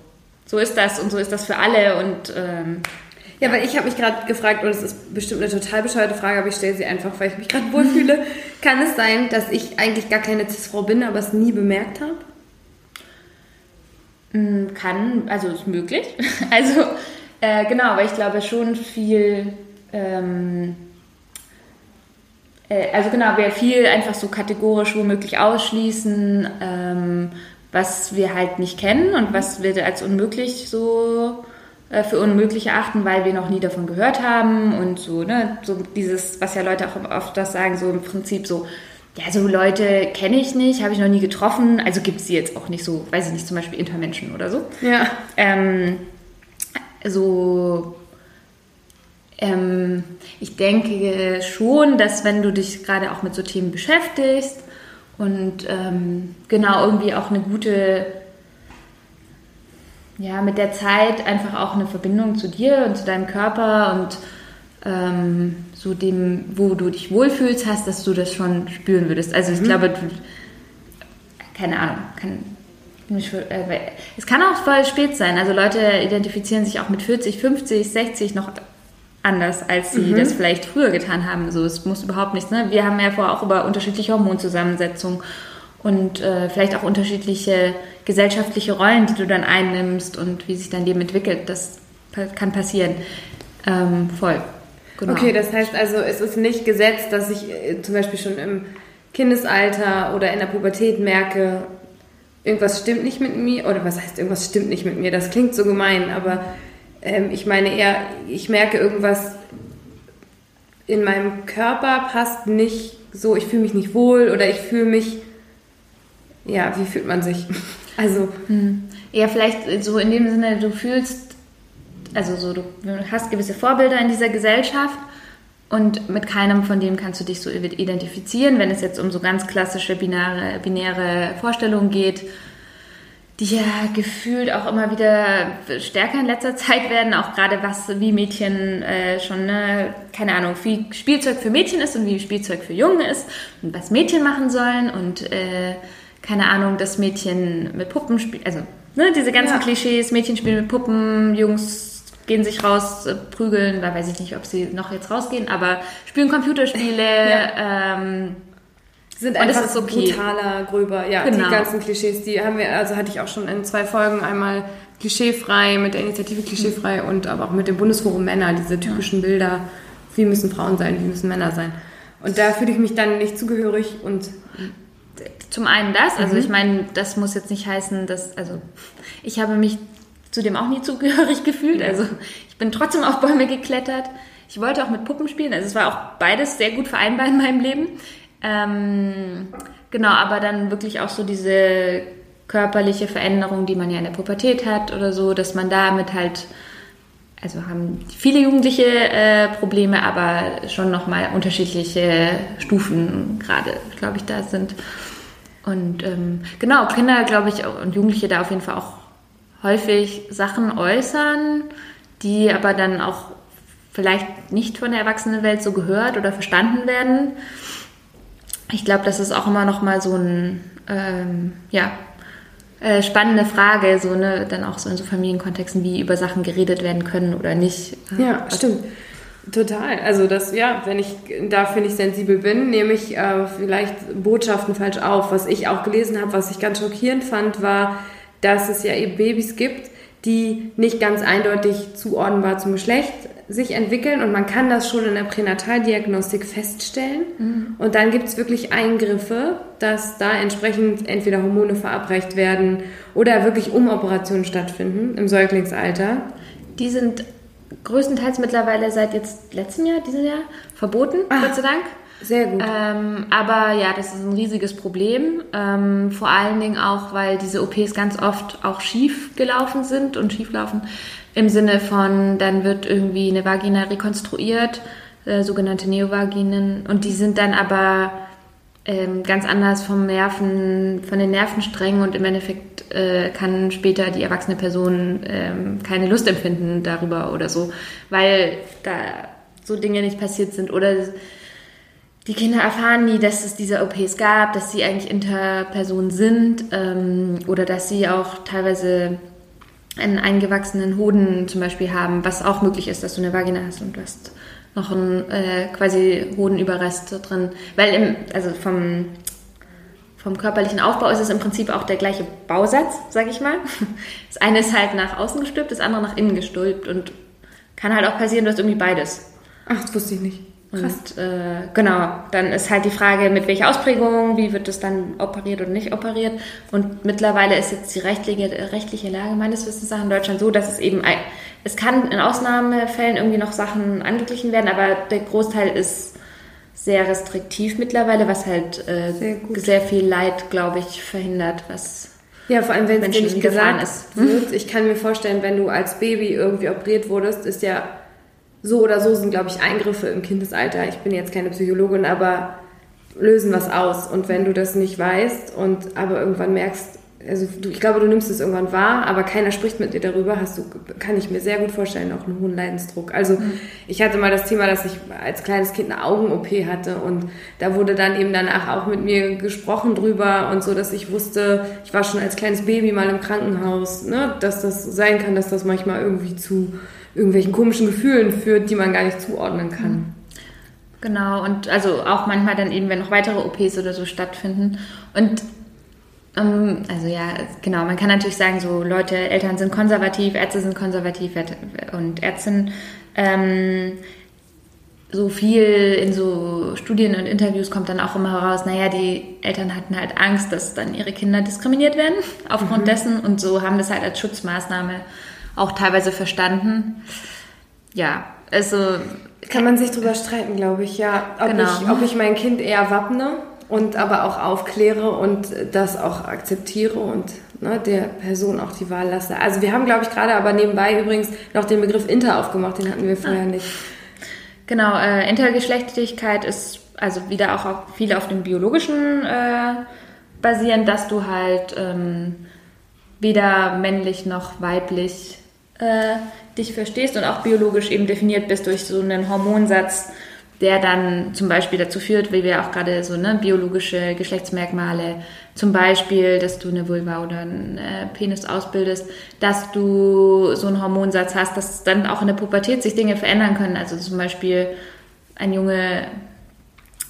so ist das und so ist das für alle und ähm, ja, weil ich habe mich gerade gefragt, und es ist bestimmt eine total bescheuerte Frage, aber ich stelle sie einfach, weil ich mich gerade wohlfühle. <laughs> Kann es sein, dass ich eigentlich gar keine Cis-Frau bin, aber es nie bemerkt habe? Mm, kann, also ist möglich. <laughs> Also äh, genau, aber ich glaube schon viel, ähm, äh, also genau, wir viel einfach so kategorisch womöglich ausschließen, ähm, was wir halt nicht kennen und was wir als unmöglich so für unmöglich erachten, weil wir noch nie davon gehört haben und so, ne, so dieses, was ja Leute auch oft das sagen, so im Prinzip so, ja, so Leute kenne ich nicht, habe ich noch nie getroffen, also gibt es sie jetzt auch nicht so, weiß ich nicht, zum Beispiel Intermenschen oder so. Ja. Ähm, so, ähm, ich denke schon, dass wenn du dich gerade auch mit so Themen beschäftigst und ähm, genau irgendwie auch eine gute ja, mit der Zeit einfach auch eine Verbindung zu dir und zu deinem Körper und ähm, so dem, wo du dich wohlfühlst, hast, dass du das schon spüren würdest. Also ich mhm. glaube, du, keine Ahnung, kann, äh, es kann auch voll spät sein. Also Leute identifizieren sich auch mit 40, 50, 60 noch anders, als sie mhm. das vielleicht früher getan haben. So, es muss überhaupt nichts. Ne? Wir haben ja vorher auch über unterschiedliche Hormonzusammensetzungen und äh, vielleicht auch unterschiedliche gesellschaftliche Rollen, die du dann einnimmst und wie sich dein Leben entwickelt. Das kann passieren. Ähm, voll. Genau. Okay, das heißt also, es ist nicht gesetzt, dass ich äh, zum Beispiel schon im Kindesalter oder in der Pubertät merke, irgendwas stimmt nicht mit mir. Oder was heißt, irgendwas stimmt nicht mit mir? Das klingt so gemein, aber ähm, ich meine eher, ich merke irgendwas in meinem Körper passt nicht so, ich fühle mich nicht wohl oder ich fühle mich ja, wie fühlt man sich? <laughs> Also. Hm. Ja, vielleicht so in dem Sinne, du fühlst, also so, du hast gewisse Vorbilder in dieser Gesellschaft und mit keinem von dem kannst du dich so identifizieren, wenn es jetzt um so ganz klassische binäre, binäre Vorstellungen geht, die ja gefühlt auch immer wieder stärker in letzter Zeit werden, auch gerade was wie Mädchen äh, schon, ne, keine Ahnung, wie Spielzeug für Mädchen ist und wie Spielzeug für Jungen ist und was Mädchen machen sollen und äh, keine Ahnung, das Mädchen mit Puppen spielt, also ne, diese ganzen ja. Klischees, Mädchen spielen mit Puppen, Jungs gehen sich raus, äh, prügeln, da weiß ich nicht, ob sie noch jetzt rausgehen, aber spielen Computerspiele, <laughs> ja. ähm, sind einfach ist okay. brutaler, gröber. Ja, genau. die ganzen Klischees, die haben wir, also hatte ich auch schon in zwei Folgen einmal klischeefrei mit der Initiative klischeefrei mhm. und aber auch mit dem Bundesforum Männer, diese typischen Bilder, wie müssen Frauen sein, wie müssen Männer sein. Und da fühle ich mich dann nicht zugehörig und zum einen das, also mhm. ich meine, das muss jetzt nicht heißen, dass, also ich habe mich zudem auch nie zugehörig <laughs> gefühlt, also ich bin trotzdem auf Bäume geklettert. Ich wollte auch mit Puppen spielen, also es war auch beides sehr gut vereinbar in meinem Leben. Ähm, genau, aber dann wirklich auch so diese körperliche Veränderung, die man ja in der Pubertät hat oder so, dass man damit halt, also haben viele Jugendliche äh, Probleme, aber schon nochmal unterschiedliche Stufen gerade, glaube ich, da sind. Und ähm, genau, Kinder, glaube ich, und Jugendliche da auf jeden Fall auch häufig Sachen äußern, die aber dann auch vielleicht nicht von der Erwachsenenwelt so gehört oder verstanden werden. Ich glaube, das ist auch immer noch mal so ein, ähm, ja, äh, spannende Frage, so ne, dann auch so in so Familienkontexten, wie über Sachen geredet werden können oder nicht. Ja, Was, stimmt. Total. Also das, ja, wenn ich da finde ich sensibel bin, nehme ich äh, vielleicht Botschaften falsch auf. Was ich auch gelesen habe, was ich ganz schockierend fand, war, dass es ja eben Babys gibt, die nicht ganz eindeutig zuordnenbar zum Geschlecht sich entwickeln und man kann das schon in der Pränataldiagnostik feststellen. Mhm. Und dann gibt es wirklich Eingriffe, dass da entsprechend entweder Hormone verabreicht werden oder wirklich Umoperationen stattfinden im Säuglingsalter. Die sind größtenteils mittlerweile seit jetzt letztem Jahr, diesem Jahr, verboten, Ach, Gott sei Dank. Sehr gut. Ähm, aber ja, das ist ein riesiges Problem. Ähm, vor allen Dingen auch, weil diese OPs ganz oft auch schief gelaufen sind und schief laufen. Im Sinne von, dann wird irgendwie eine Vagina rekonstruiert, äh, sogenannte Neovaginen. Und die sind dann aber ähm, ganz anders vom Nerven, von den Nervensträngen und im Endeffekt äh, kann später die erwachsene Person ähm, keine Lust empfinden darüber oder so, weil da so Dinge nicht passiert sind. Oder die Kinder erfahren nie, dass es diese OPs gab, dass sie eigentlich Interpersonen sind ähm, oder dass sie auch teilweise einen eingewachsenen Hoden zum Beispiel haben, was auch möglich ist, dass du eine Vagina hast und du hast noch ein äh, quasi Hodenüberrest drin. Weil im, also vom, vom körperlichen Aufbau ist es im Prinzip auch der gleiche Bausatz, sag ich mal. <laughs> Das eine ist halt nach außen gestülpt, das andere nach innen gestülpt und kann halt auch passieren, du hast irgendwie beides. Ach, das wusste ich nicht. Und äh, genau, dann ist halt die Frage, mit welcher Ausprägung, wie wird das dann operiert oder nicht operiert. Und mittlerweile ist jetzt die rechtliche, rechtliche Lage meines Wissens nach in Deutschland so, dass es eben, es kann in Ausnahmefällen irgendwie noch Sachen angeglichen werden, aber der Großteil ist sehr restriktiv mittlerweile, was halt äh, sehr, sehr, viel Leid, glaube ich, verhindert, was ja, vor allem, wenn es nicht gesagt ist. wird. Ich kann mir vorstellen, wenn du als Baby irgendwie operiert wurdest, ist ja so oder so sind, glaube ich, Eingriffe im Kindesalter. Ich bin jetzt keine Psychologin, aber lösen was aus. Und wenn du das nicht weißt und aber irgendwann merkst, also du, ich glaube, du nimmst es irgendwann wahr, aber keiner spricht mit dir darüber, hast du, kann ich mir sehr gut vorstellen, auch einen hohen Leidensdruck. Also mhm. ich hatte mal das Thema, dass ich als kleines Kind eine Augen-OP hatte und da wurde dann eben danach auch mit mir gesprochen drüber und so, dass ich wusste, ich war schon als kleines Baby mal im Krankenhaus, ne, dass das sein kann, dass das manchmal irgendwie zu irgendwelchen komischen Gefühlen führt, die man gar nicht zuordnen kann. Mhm. Genau, und also auch manchmal dann eben, wenn noch weitere OPs oder so stattfinden. Und ähm, also ja, genau, man kann natürlich sagen, so Leute, Eltern sind konservativ, Ärzte sind konservativ und Ärztinnen. Ähm, so viel in so Studien und Interviews kommt dann auch immer heraus, naja, die Eltern hatten halt Angst, dass dann ihre Kinder diskriminiert werden <laughs> aufgrund mhm. dessen und so haben das halt als Schutzmaßnahme auch teilweise verstanden. Ja, also. Kann man sich drüber streiten, glaube ich, ja. Ob, genau. ich, ob ich mein Kind eher wappne und aber auch aufkläre und das auch akzeptiere und ne, der Person auch die Wahl lasse. Also wir haben, glaube ich, gerade aber nebenbei übrigens noch den Begriff Inter aufgemacht, den hatten wir vorher ah. nicht. Genau, äh, Intergeschlechtlichkeit ist also wieder auch auf, viel auf dem biologischen äh, basierend, dass du halt ähm, weder männlich noch weiblich äh, dich verstehst und auch biologisch eben definiert bist durch so einen Hormonsatz, der dann zum Beispiel dazu führt, wie wir auch gerade so ne, biologische Geschlechtsmerkmale, zum Beispiel, dass du eine Vulva oder einen äh, Penis ausbildest, dass du so einen Hormonsatz hast, dass dann auch in der Pubertät sich Dinge verändern können. Also zum Beispiel ein Junge,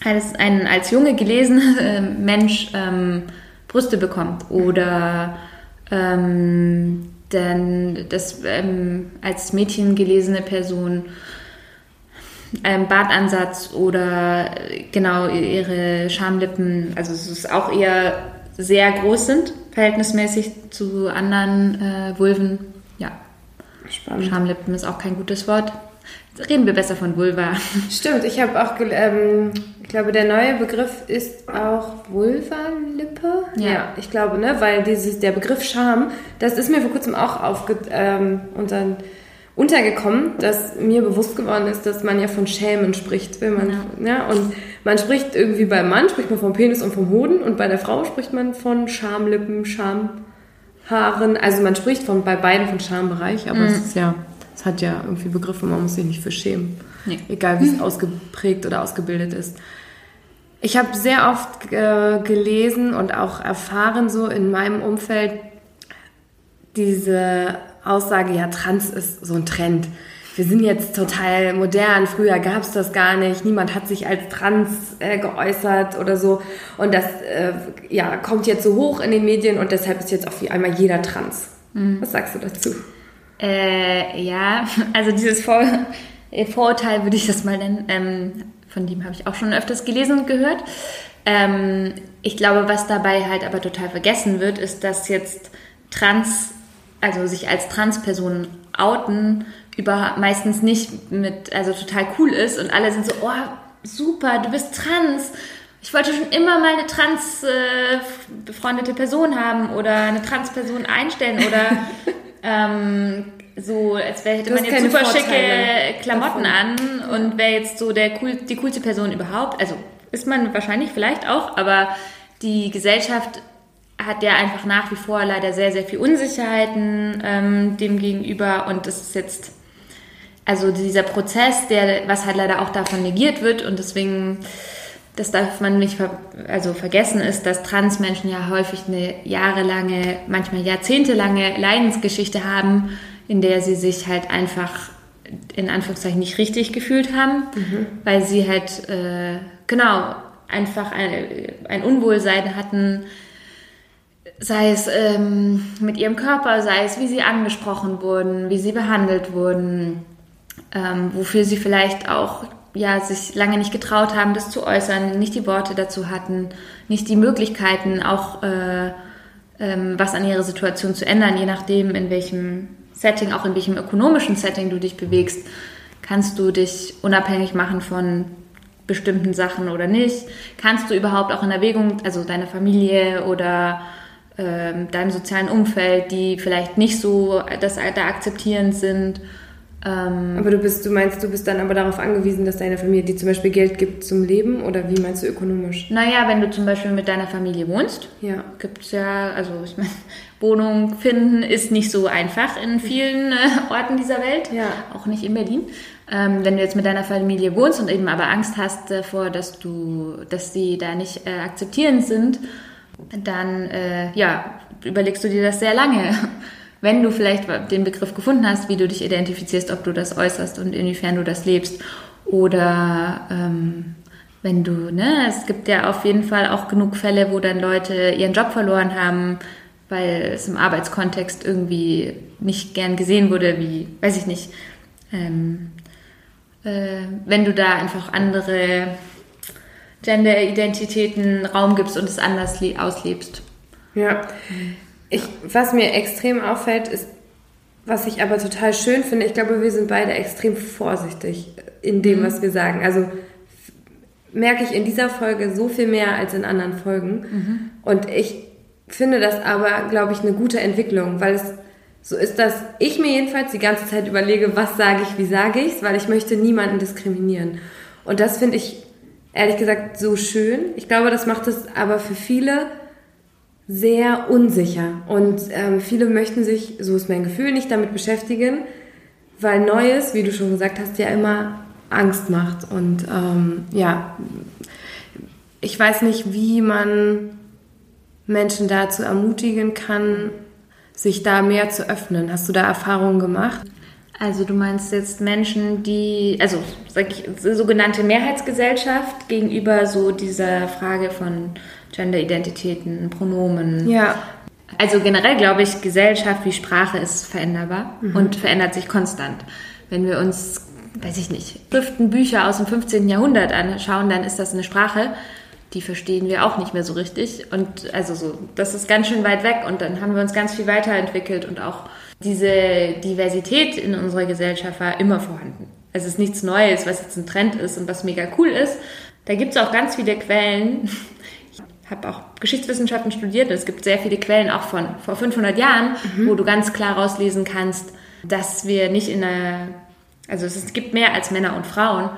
als, ein als Junge gelesener <laughs> äh, Mensch ähm, Brüste bekommt oder ähm, denn das ähm, als Mädchen gelesene Person ähm, Bartansatz oder äh, genau ihre Schamlippen, also es ist auch eher sehr groß sind, verhältnismäßig zu anderen äh, Vulven. Ja. Spannend. Schamlippen ist auch kein gutes Wort. Reden wir besser von Vulva. Stimmt, ich habe auch, ähm, ich glaube, der neue Begriff ist auch Vulva-Lippe. Ja. ja. ich glaube, ne, weil dieses, der Begriff Scham, das ist mir vor kurzem auch aufge, ähm, unter, untergekommen, dass mir bewusst geworden ist, dass man ja von Schämen spricht, wenn man, ja. ja, und man spricht irgendwie beim Mann spricht man vom Penis und vom Hoden und bei der Frau spricht man von Schamlippen, Schamhaaren. Also man spricht von bei beiden von Schambereich, aber mhm. es ist ja es hat ja irgendwie Begriffe, man muss sich nicht für schämen. Nee. Egal, wie es ausgeprägt oder ausgebildet ist. Ich habe sehr oft äh, gelesen und auch erfahren, so in meinem Umfeld, diese Aussage, ja, Trans ist so ein Trend. Wir sind jetzt total modern, früher gab es das gar nicht, niemand hat sich als trans äh, geäußert oder so. Und das äh, ja, kommt jetzt so hoch in den Medien und deshalb ist jetzt auf einmal jeder trans. Mhm. Was sagst du dazu? Äh, ja, <laughs> also dieses Vor Vorurteil würde ich das mal nennen, ähm, von dem habe ich auch schon öfters gelesen und gehört. Ähm, ich glaube, was dabei halt aber total vergessen wird, ist, dass jetzt Trans, also sich als Transpersonen outen, über meistens nicht mit, also total cool ist und alle sind so, oh, super, du bist trans. Ich wollte schon immer mal eine trans äh, befreundete Person haben oder eine Transperson einstellen oder <laughs> ähm, so, als wäre hätte man jetzt super Vorteile schicke Klamotten davon. an und wäre jetzt so der cool, die coolste Person überhaupt. Also ist man wahrscheinlich vielleicht auch, aber die Gesellschaft hat ja einfach nach wie vor leider sehr, sehr viel Unsicherheiten ähm, dem gegenüber und das ist jetzt, also dieser Prozess, der, was halt leider auch davon negiert wird und deswegen, das darf man nicht ver also vergessen, ist, dass Transmenschen ja häufig eine jahrelange, manchmal jahrzehntelange Leidensgeschichte haben, in der sie sich halt einfach in Anführungszeichen nicht richtig gefühlt haben, mhm. weil sie halt, äh, genau, einfach ein, ein Unwohlsein hatten, sei es ähm, mit ihrem Körper, sei es wie sie angesprochen wurden, wie sie behandelt wurden, ähm, wofür sie vielleicht auch ja, sich lange nicht getraut haben, das zu äußern, nicht die Worte dazu hatten, nicht die Möglichkeiten, auch äh, ähm, was an ihrer Situation zu ändern, je nachdem, in welchem Setting, auch in welchem ökonomischen Setting du dich bewegst, kannst du dich unabhängig machen von bestimmten Sachen oder nicht. Kannst du überhaupt auch in Erwägung, also deine Familie oder ähm, deinem sozialen Umfeld, die vielleicht nicht so das da akzeptierend sind. Ähm, aber du bist, du meinst, du bist dann aber darauf angewiesen, dass deine Familie dir zum Beispiel Geld gibt zum Leben oder wie meinst du ökonomisch? Naja, wenn du zum Beispiel mit deiner Familie wohnst, ja. gibt es ja, also ich meine, <laughs> Wohnung finden ist nicht so einfach in vielen äh, Orten dieser Welt, ja. auch nicht in Berlin. Ähm, wenn du jetzt mit deiner Familie wohnst und eben aber Angst hast davor, dass du, dass sie da nicht äh, akzeptierend sind, dann äh, ja, überlegst du dir das sehr lange. <laughs> Wenn du vielleicht den Begriff gefunden hast, wie du dich identifizierst, ob du das äußerst und inwiefern du das lebst. Oder ähm, wenn du, ne, es gibt ja auf jeden Fall auch genug Fälle, wo dann Leute ihren Job verloren haben, weil es im Arbeitskontext irgendwie nicht gern gesehen wurde, wie, weiß ich nicht, ähm, äh, wenn du da einfach andere Gender-Identitäten Raum gibst und es anders auslebst. Ja. Ich, was mir extrem auffällt, ist, was ich aber total schön finde, ich glaube, wir sind beide extrem vorsichtig in dem, mhm. was wir sagen. Also merke ich in dieser Folge so viel mehr als in anderen Folgen. Mhm. Und ich finde das aber, glaube ich, eine gute Entwicklung, weil es so ist, dass ich mir jedenfalls die ganze Zeit überlege, was sage ich, wie sage ich es, weil ich möchte niemanden diskriminieren. Und das finde ich ehrlich gesagt so schön. Ich glaube, das macht es aber für viele sehr unsicher. Und ähm, viele möchten sich, so ist mein Gefühl, nicht damit beschäftigen, weil Neues, wie du schon gesagt hast, ja immer Angst macht. Und ähm, ja, ich weiß nicht, wie man Menschen dazu ermutigen kann, sich da mehr zu öffnen. Hast du da Erfahrungen gemacht? Also du meinst jetzt Menschen, die, also sag ich, sogenannte Mehrheitsgesellschaft gegenüber so dieser Frage von Genderidentitäten, Pronomen. Ja. Also generell glaube ich, Gesellschaft wie Sprache ist veränderbar mhm. und verändert sich konstant. Wenn wir uns, weiß ich nicht, Schriften, Bücher aus dem 15. Jahrhundert anschauen, dann ist das eine Sprache, die verstehen wir auch nicht mehr so richtig. Und also so, das ist ganz schön weit weg und dann haben wir uns ganz viel weiterentwickelt und auch diese Diversität in unserer Gesellschaft war immer vorhanden. Es ist nichts Neues, was jetzt ein Trend ist und was mega cool ist. Da gibt es auch ganz viele Quellen. Ich habe auch Geschichtswissenschaften studiert. Es gibt sehr viele Quellen auch von vor 500 Jahren, mhm. wo du ganz klar rauslesen kannst, dass wir nicht in einer, also es gibt mehr als Männer und Frauen.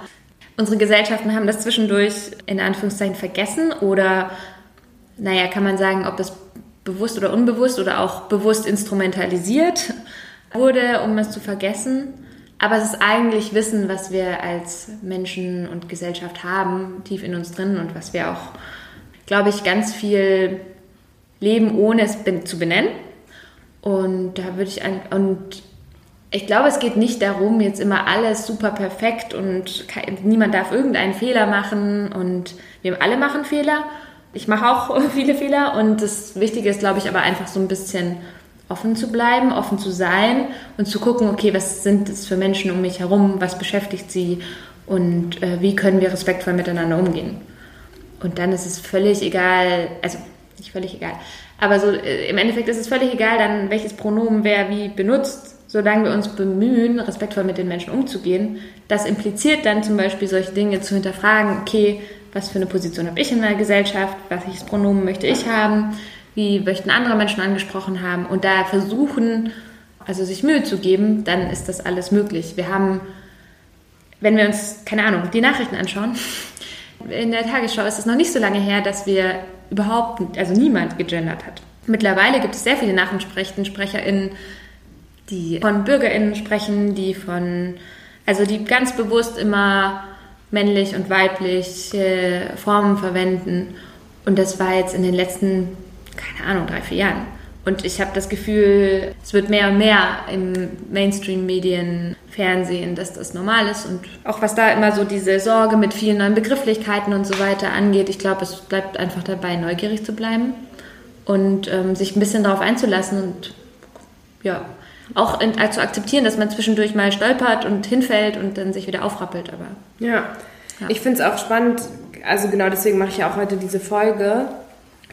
Unsere Gesellschaften haben das zwischendurch in Anführungszeichen vergessen oder, naja, kann man sagen, ob das bewusst oder unbewusst oder auch bewusst instrumentalisiert wurde, um es zu vergessen. Aber es ist eigentlich Wissen, was wir als Menschen und Gesellschaft haben, tief in uns drin und was wir auch, glaube ich, ganz viel leben, ohne es zu benennen. Und da würde ich ein, und ich glaube, es geht nicht darum, jetzt immer alles super perfekt und niemand darf irgendeinen Fehler machen und wir alle machen Fehler ich mache auch <laughs> viele Fehler und das Wichtige ist, glaube ich, aber einfach so ein bisschen offen zu bleiben, offen zu sein und zu gucken, okay, was sind es für Menschen um mich herum, was beschäftigt sie und äh, wie können wir respektvoll miteinander umgehen. Und dann ist es völlig egal, also nicht völlig egal, aber so äh, im Endeffekt ist es völlig egal, dann welches Pronomen wer wie benutzt, solange wir uns bemühen, respektvoll mit den Menschen umzugehen. Das impliziert dann zum Beispiel solche Dinge zu hinterfragen, okay, was für eine Position habe ich in der Gesellschaft, welches Pronomen möchte ich haben, wie möchten andere Menschen angesprochen haben und da versuchen, also sich Mühe zu geben, dann ist das alles möglich. Wir haben, wenn wir uns, keine Ahnung, die Nachrichten anschauen, In der Tagesschau ist es noch nicht so lange her, dass wir überhaupt, also niemand gegendert hat. Mittlerweile gibt es sehr viele NachrichtensprecherInnen, die von BürgerInnen sprechen, die von, also die ganz bewusst immer männlich und weiblich äh, Formen verwenden. Und das war jetzt in den letzten, keine Ahnung, drei, vier Jahren. Und ich habe das Gefühl, es wird mehr und mehr im Mainstream-Medien, Fernsehen, dass das normal ist. Und auch was da immer so diese Sorge mit vielen neuen Begrifflichkeiten und so weiter angeht, ich glaube, es bleibt einfach dabei, neugierig zu bleiben und ähm, sich ein bisschen darauf einzulassen und ja, auch in, äh, zu akzeptieren, dass man zwischendurch mal stolpert und hinfällt und dann sich wieder aufrappelt. Aber ja, ja. ich finde es auch spannend. Also genau deswegen mache ich ja auch heute diese Folge,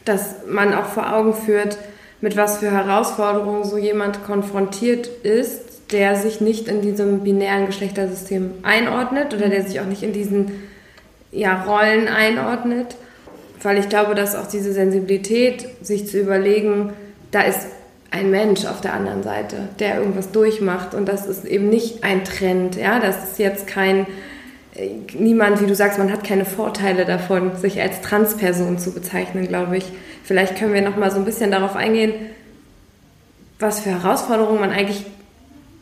dass man auch vor Augen führt, mit was für Herausforderungen so jemand konfrontiert ist, der sich nicht in diesem binären Geschlechtersystem einordnet oder der sich auch nicht in diesen ja, Rollen einordnet. Weil ich glaube, dass auch diese Sensibilität, sich zu überlegen, da ist ein Mensch auf der anderen Seite, der irgendwas durchmacht und das ist eben nicht ein Trend, ja, das ist jetzt kein äh, niemand, wie du sagst, man hat keine Vorteile davon, sich als Transperson zu bezeichnen, glaube ich. Vielleicht können wir noch mal so ein bisschen darauf eingehen, was für Herausforderungen man eigentlich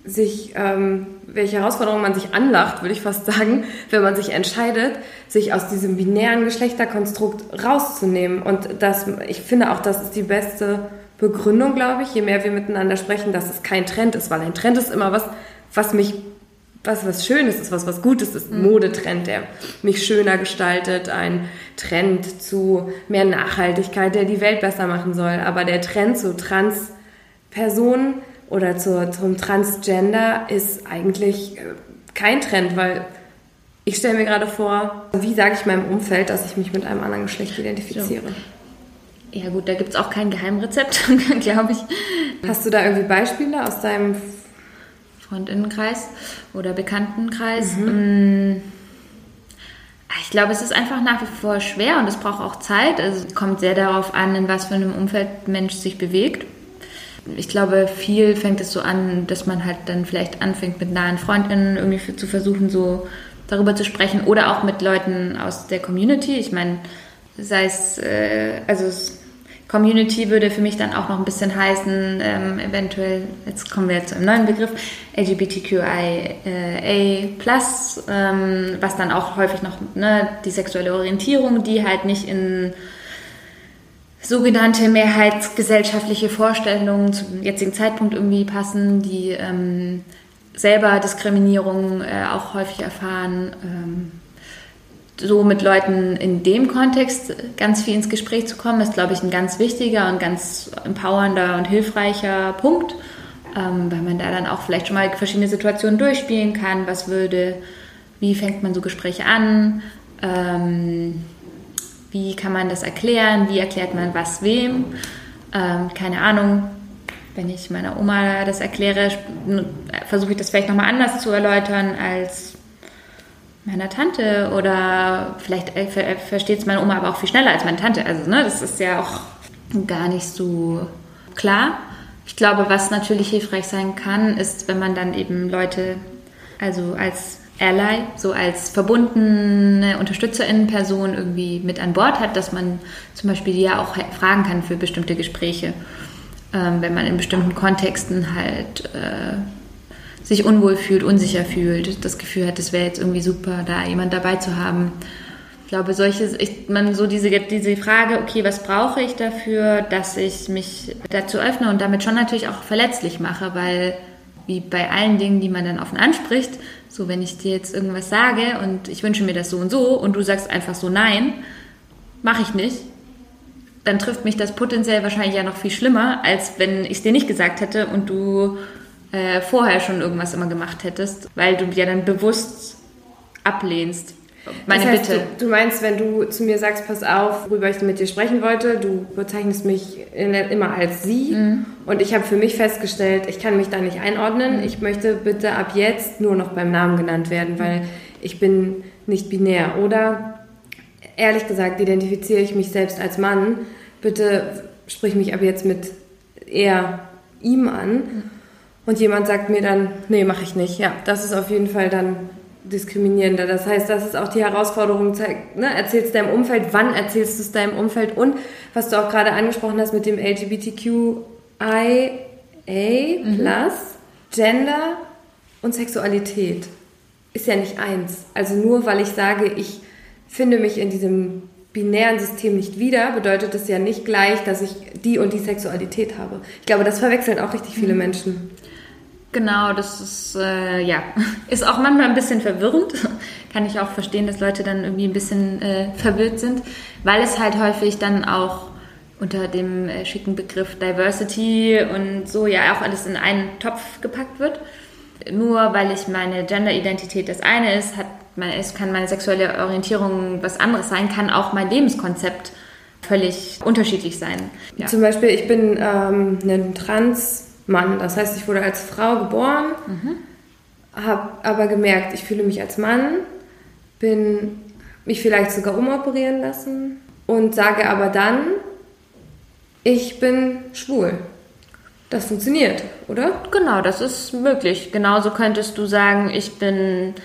sich, ähm, welche Herausforderungen man sich anlacht, würde ich fast sagen, wenn man sich entscheidet, sich aus diesem binären Geschlechterkonstrukt rauszunehmen. Und das, ich finde auch, das ist die beste Begründung, glaube ich, je mehr wir miteinander sprechen, dass es kein Trend ist, weil ein Trend ist immer was, was mich, was, was Schönes ist, was, was Gutes ist, ein mhm. Modetrend, der mich schöner gestaltet, ein Trend zu mehr Nachhaltigkeit, der die Welt besser machen soll. Aber der Trend zu Transpersonen oder zu, zum Transgender ist eigentlich äh, kein Trend, weil ich stelle mir gerade vor, wie sage ich meinem Umfeld, dass ich mich mit einem anderen Geschlecht identifiziere. Ja gut, da gibt es auch kein Geheimrezept, <laughs> glaube ich. Hast du da irgendwie Beispiele aus deinem Freundinnenkreis oder Bekanntenkreis? Mhm. Mm, ich glaube, es ist einfach nach wie vor schwer und es braucht auch Zeit. Also es kommt sehr darauf an, in was für einem Umfeld Mensch sich bewegt. Ich glaube, viel fängt es so an, dass man halt dann vielleicht anfängt, mit nahen Freundinnen irgendwie zu versuchen, so darüber zu sprechen oder auch mit Leuten aus der Community. Ich meine, sei es, äh, also Community würde für mich dann auch noch ein bisschen heißen, ähm, eventuell, jetzt kommen wir zu einem neuen Begriff, LGBTQIA+, ähm, was dann auch häufig noch ne, die sexuelle Orientierung, die halt nicht in sogenannte mehrheitsgesellschaftliche Vorstellungen zum jetzigen Zeitpunkt irgendwie passen, die ähm, selber Diskriminierung äh, auch häufig erfahren. Ähm, so mit Leuten in dem Kontext ganz viel ins Gespräch zu kommen, ist, glaube ich, ein ganz wichtiger und ganz empowernder und hilfreicher Punkt, ähm, weil man da dann auch vielleicht schon mal verschiedene Situationen durchspielen kann. Was würde, wie fängt man so Gespräche an? Ähm, wie kann man das erklären? Wie erklärt man was wem? Ähm, keine Ahnung. Wenn ich meiner Oma das erkläre, versuche ich das vielleicht nochmal anders zu erläutern als meiner Tante oder vielleicht äh, äh, versteht es meine Oma aber auch viel schneller als meine Tante. Also ne, das ist ja auch gar nicht so klar. Ich glaube, was natürlich hilfreich sein kann, ist, wenn man dann eben Leute, also als Ally, so als verbundene Unterstützerinnenperson irgendwie mit an Bord hat, dass man zum Beispiel die ja auch fragen kann für bestimmte Gespräche, ähm, wenn man in bestimmten Kontexten halt äh, sich unwohl fühlt, unsicher fühlt, das Gefühl hat, es wäre jetzt irgendwie super, da jemand dabei zu haben. Ich glaube, solche, ich, man so diese, diese Frage, okay, was brauche ich dafür, dass ich mich dazu öffne und damit schon natürlich auch verletzlich mache, weil wie bei allen Dingen, die man dann offen anspricht, so wenn ich dir jetzt irgendwas sage und ich wünsche mir das so und so und du sagst einfach so nein, mache ich nicht, dann trifft mich das potenziell wahrscheinlich ja noch viel schlimmer, als wenn ich es dir nicht gesagt hätte und du äh, vorher schon irgendwas immer gemacht hättest, weil du ja dann bewusst ablehnst. Meine das heißt, Bitte. Du, du, meinst, wenn du zu mir sagst, pass auf, worüber ich mit dir sprechen wollte, du bezeichnest mich immer als sie mhm. und ich habe für mich festgestellt, ich kann mich da nicht einordnen. Mhm. Ich möchte bitte ab jetzt nur noch beim Namen genannt werden, weil ich bin nicht binär. Oder ehrlich gesagt identifiziere ich mich selbst als Mann. Bitte sprich mich ab jetzt mit er, ihm an. Und jemand sagt mir dann, nee, mache ich nicht. Ja, das ist auf jeden Fall dann diskriminierender. Das heißt, das ist auch die Herausforderung, ne, erzählst deinem Umfeld, wann erzählst du es deinem Umfeld und was du auch gerade angesprochen hast mit dem LGBTQIA mhm. plus, Gender und Sexualität ist ja nicht eins. Also nur weil ich sage, ich finde mich in diesem binären System nicht wieder, bedeutet das ja nicht gleich, dass ich die und die Sexualität habe. Ich glaube, das verwechseln auch richtig viele mhm. Menschen. Genau, das ist äh, ja <laughs> ist auch manchmal ein bisschen verwirrend. <laughs> Kann ich auch verstehen, dass Leute dann irgendwie ein bisschen äh, verwirrt sind, weil es halt häufig dann auch unter dem äh, schicken Begriff Diversity und so ja auch alles in einen Topf gepackt wird. Nur weil ich meine Gender-Identität das eine ist, hat es kann meine sexuelle Orientierung was anderes sein, kann auch mein Lebenskonzept völlig unterschiedlich sein. Ja. Zum Beispiel, ich bin ähm, ein Transmann, das heißt, ich wurde als Frau geboren, mhm. habe aber gemerkt, ich fühle mich als Mann, bin mich vielleicht sogar umoperieren lassen und sage aber dann, ich bin schwul. Das funktioniert, oder? Genau, das ist möglich. Genauso könntest du sagen, ich bin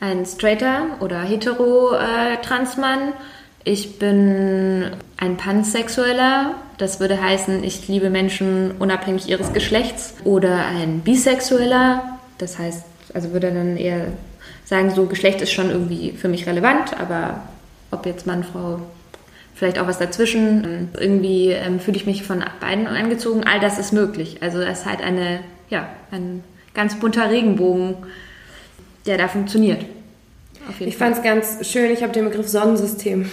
ein straighter oder hetero äh, Transmann. Ich bin ein Pansexueller. Das würde heißen, ich liebe Menschen unabhängig ihres Geschlechts. Oder ein Bisexueller. Das heißt, also würde dann eher sagen, so Geschlecht ist schon irgendwie für mich relevant, aber ob jetzt Mann, Frau, vielleicht auch was dazwischen. Irgendwie ähm, fühle ich mich von beiden angezogen. All das ist möglich. Also es ist halt eine, ja, ein ganz bunter Regenbogen der da funktioniert. ich fand es ganz schön, ich habe den Begriff Sonnensystem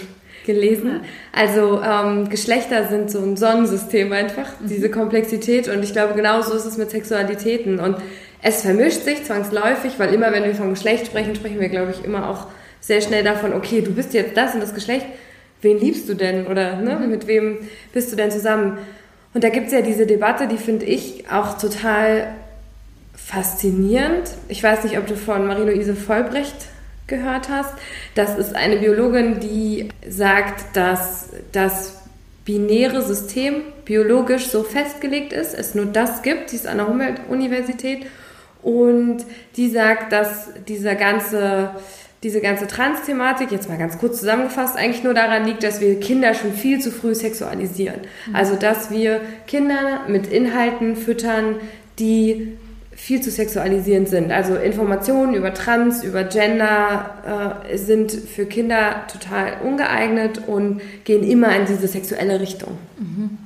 gelesen. Also ähm, Geschlechter sind so ein Sonnensystem einfach, mhm. diese Komplexität. Und ich glaube, genauso ist es mit Sexualitäten. Und es vermischt sich zwangsläufig, weil immer, wenn wir von Geschlecht sprechen, sprechen wir, glaube ich, immer auch sehr schnell davon, okay, du bist jetzt das und das Geschlecht. Wen liebst du denn? Oder ne, mhm. mit wem bist du denn zusammen? Und da gibt es ja diese Debatte, die finde ich auch total faszinierend. Ich weiß nicht, ob du von Marie-Louise Vollbrecht gehört hast. Das ist eine Biologin, die sagt, dass das binäre System biologisch so festgelegt ist, es nur das gibt, die ist an der Humboldt-Universität und die sagt, dass dieser ganze, diese ganze Trans-Thematik, jetzt mal ganz kurz zusammengefasst, eigentlich nur daran liegt, dass wir Kinder schon viel zu früh sexualisieren. Mhm. Also, dass wir Kinder mit Inhalten füttern, die viel zu sexualisierend sind. Also Informationen über Trans, über Gender äh, sind für Kinder total ungeeignet und gehen immer in diese sexuelle Richtung. Mhm.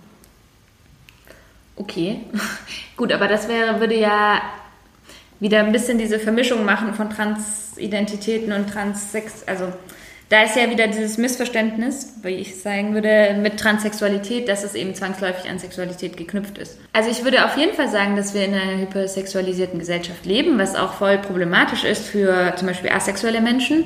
Okay, <laughs> gut, aber das wäre, würde ja wieder ein bisschen diese Vermischung machen von Transidentitäten und Transsex, also da ist ja wieder dieses Missverständnis, wie ich sagen würde, mit Transsexualität, dass es eben zwangsläufig an Sexualität geknüpft ist. Also ich würde auf jeden Fall sagen, dass wir in einer hypersexualisierten Gesellschaft leben, was auch voll problematisch ist für zum Beispiel asexuelle Menschen,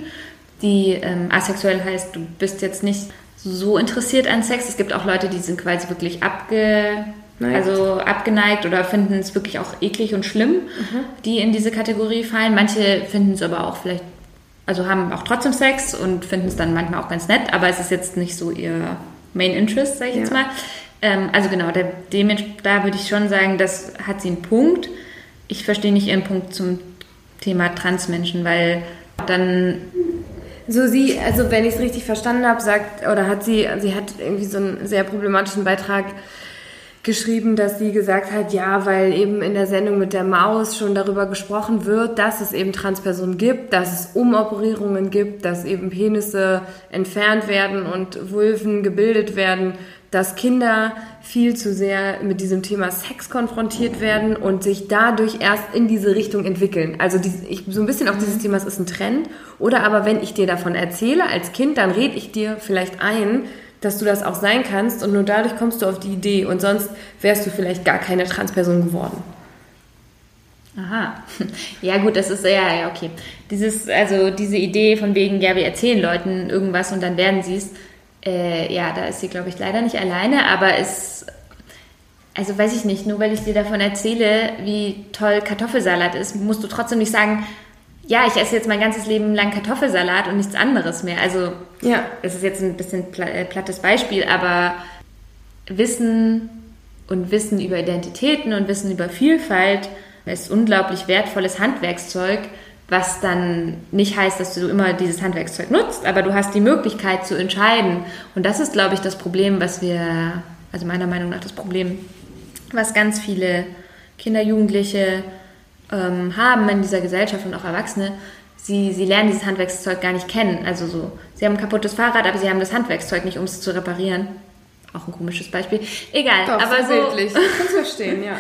die ähm, asexuell heißt, du bist jetzt nicht so interessiert an Sex. Es gibt auch Leute, die sind quasi wirklich abge also abgeneigt oder finden es wirklich auch eklig und schlimm, mhm. die in diese Kategorie fallen. Manche finden es aber auch vielleicht also haben auch trotzdem Sex und finden es dann manchmal auch ganz nett, aber es ist jetzt nicht so ihr Main Interest, sage ich ja. jetzt mal. Ähm, also genau, da, da würde ich schon sagen, das hat sie einen Punkt. Ich verstehe nicht ihren Punkt zum Thema Transmenschen, weil dann so sie, also wenn ich es richtig verstanden habe, sagt oder hat sie, sie hat irgendwie so einen sehr problematischen Beitrag geschrieben, dass sie gesagt hat, ja, weil eben in der Sendung mit der Maus schon darüber gesprochen wird, dass es eben Transpersonen gibt, dass es Umoperierungen gibt, dass eben Penisse entfernt werden und Vulven gebildet werden, dass Kinder viel zu sehr mit diesem Thema Sex konfrontiert werden und sich dadurch erst in diese Richtung entwickeln. Also die, ich, so ein bisschen auch dieses Thema, es ist ein Trend. Oder aber wenn ich dir davon erzähle als Kind, dann rede ich dir vielleicht ein, dass du das auch sein kannst und nur dadurch kommst du auf die Idee und sonst wärst du vielleicht gar keine Transperson geworden. Aha. <laughs> Ja, gut, das ist ja, okay. Dieses, also diese Idee von wegen, ja, wir erzählen Leuten irgendwas und dann werden sie es, äh, ja, da ist sie, glaube ich, leider nicht alleine, aber es, also weiß ich nicht, nur weil ich dir davon erzähle, wie toll Kartoffelsalat ist, musst du trotzdem nicht sagen, ja, ich esse jetzt mein ganzes Leben lang Kartoffelsalat und nichts anderes mehr. Also, ja. das ist jetzt ein bisschen äh, plattes Beispiel, aber Wissen und Wissen über Identitäten und Wissen über Vielfalt ist unglaublich wertvolles Handwerkszeug was dann nicht heißt, dass du immer dieses Handwerkszeug nutzt, aber du hast die Möglichkeit zu entscheiden. Und das ist, glaube ich, das Problem, was wir, also meiner Meinung nach das Problem, was ganz viele Kinder, Jugendliche ähm, haben in dieser Gesellschaft und auch Erwachsene. Sie, sie lernen dieses Handwerkszeug gar nicht kennen. Also so, sie haben ein kaputtes Fahrrad, aber sie haben das Handwerkszeug nicht, um es zu reparieren. Auch ein komisches Beispiel. Egal, Doch, aber so. Bildlich. <laughs> Ich kann verstehen, ja.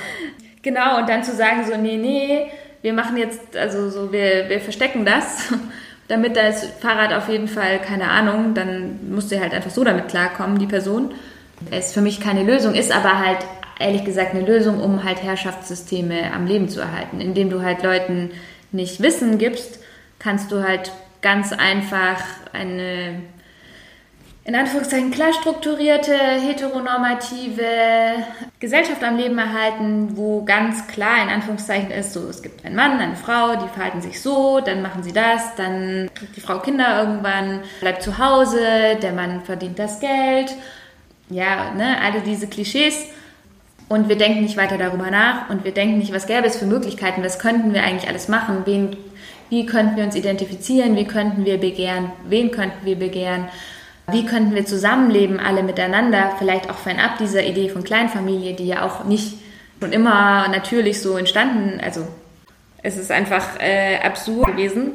Genau, und dann zu sagen so, nee, nee, wir machen jetzt, also so, wir, wir verstecken das, <laughs> damit das Fahrrad auf jeden Fall, keine Ahnung, dann musst du halt einfach so damit klarkommen, die Person. Es für mich keine Lösung ist, aber halt ehrlich gesagt eine Lösung, um halt Herrschaftssysteme am Leben zu erhalten. Indem du halt Leuten nicht Wissen gibst, kannst du halt ganz einfach eine in Anführungszeichen klar strukturierte, heteronormative Gesellschaft am Leben erhalten, wo ganz klar in Anführungszeichen ist, so es gibt einen Mann, eine Frau, die verhalten sich so, dann machen sie das, dann kriegt die Frau Kinder irgendwann, bleibt zu Hause, der Mann verdient das Geld, ja, ne, alle diese Klischees. Und wir denken nicht weiter darüber nach und wir denken nicht, was gäbe es für Möglichkeiten, was könnten wir eigentlich alles machen, wen, wie könnten wir uns identifizieren, wie könnten wir begehren, wen könnten wir begehren wie könnten wir zusammenleben, alle miteinander, vielleicht auch fernab dieser Idee von Kleinfamilie, die ja auch nicht schon immer natürlich so entstanden, also es ist einfach äh, absurd gewesen,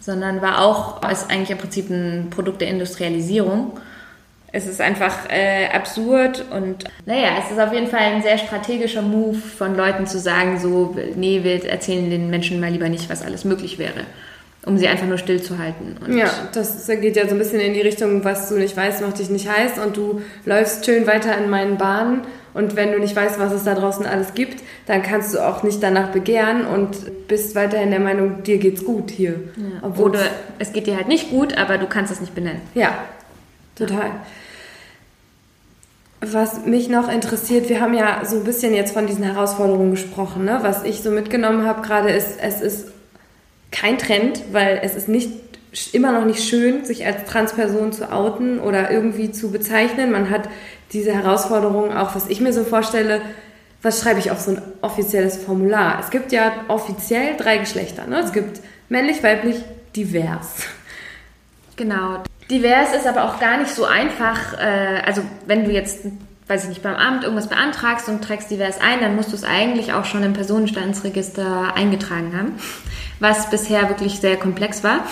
sondern war auch, ist eigentlich im Prinzip ein Produkt der Industrialisierung. Es ist einfach äh, absurd und naja, es ist auf jeden Fall ein sehr strategischer Move von Leuten zu sagen, so, nee, wir erzählen den Menschen mal lieber nicht, was alles möglich wäre um sie einfach nur stillzuhalten. Und ja, das geht ja so ein bisschen in die Richtung, was du nicht weißt, macht dich nicht heiß und du läufst schön weiter in meinen Bahnen und wenn du nicht weißt, was es da draußen alles gibt, dann kannst du auch nicht danach begehren und bist weiterhin der Meinung, dir geht's gut hier. Ja. Obwohl Oder es geht dir halt nicht gut, aber du kannst es nicht benennen. Ja, total. Was mich noch interessiert, wir haben ja so ein bisschen jetzt von diesen Herausforderungen gesprochen. Ne? Was ich so mitgenommen habe gerade ist, es ist kein Trend, weil es ist nicht immer noch nicht schön, sich als Transperson zu outen oder irgendwie zu bezeichnen. Man hat diese Herausforderung auch, was ich mir so vorstelle, was schreibe ich auf so ein offizielles Formular? Es gibt ja offiziell drei Geschlechter. Ne? Es gibt männlich, weiblich, divers. Genau. Divers ist aber auch gar nicht so einfach. Äh, also wenn du jetzt, weiß ich nicht, beim Amt irgendwas beantragst und trägst divers ein, dann musst du es eigentlich auch schon im Personenstandsregister eingetragen haben was bisher wirklich sehr komplex war,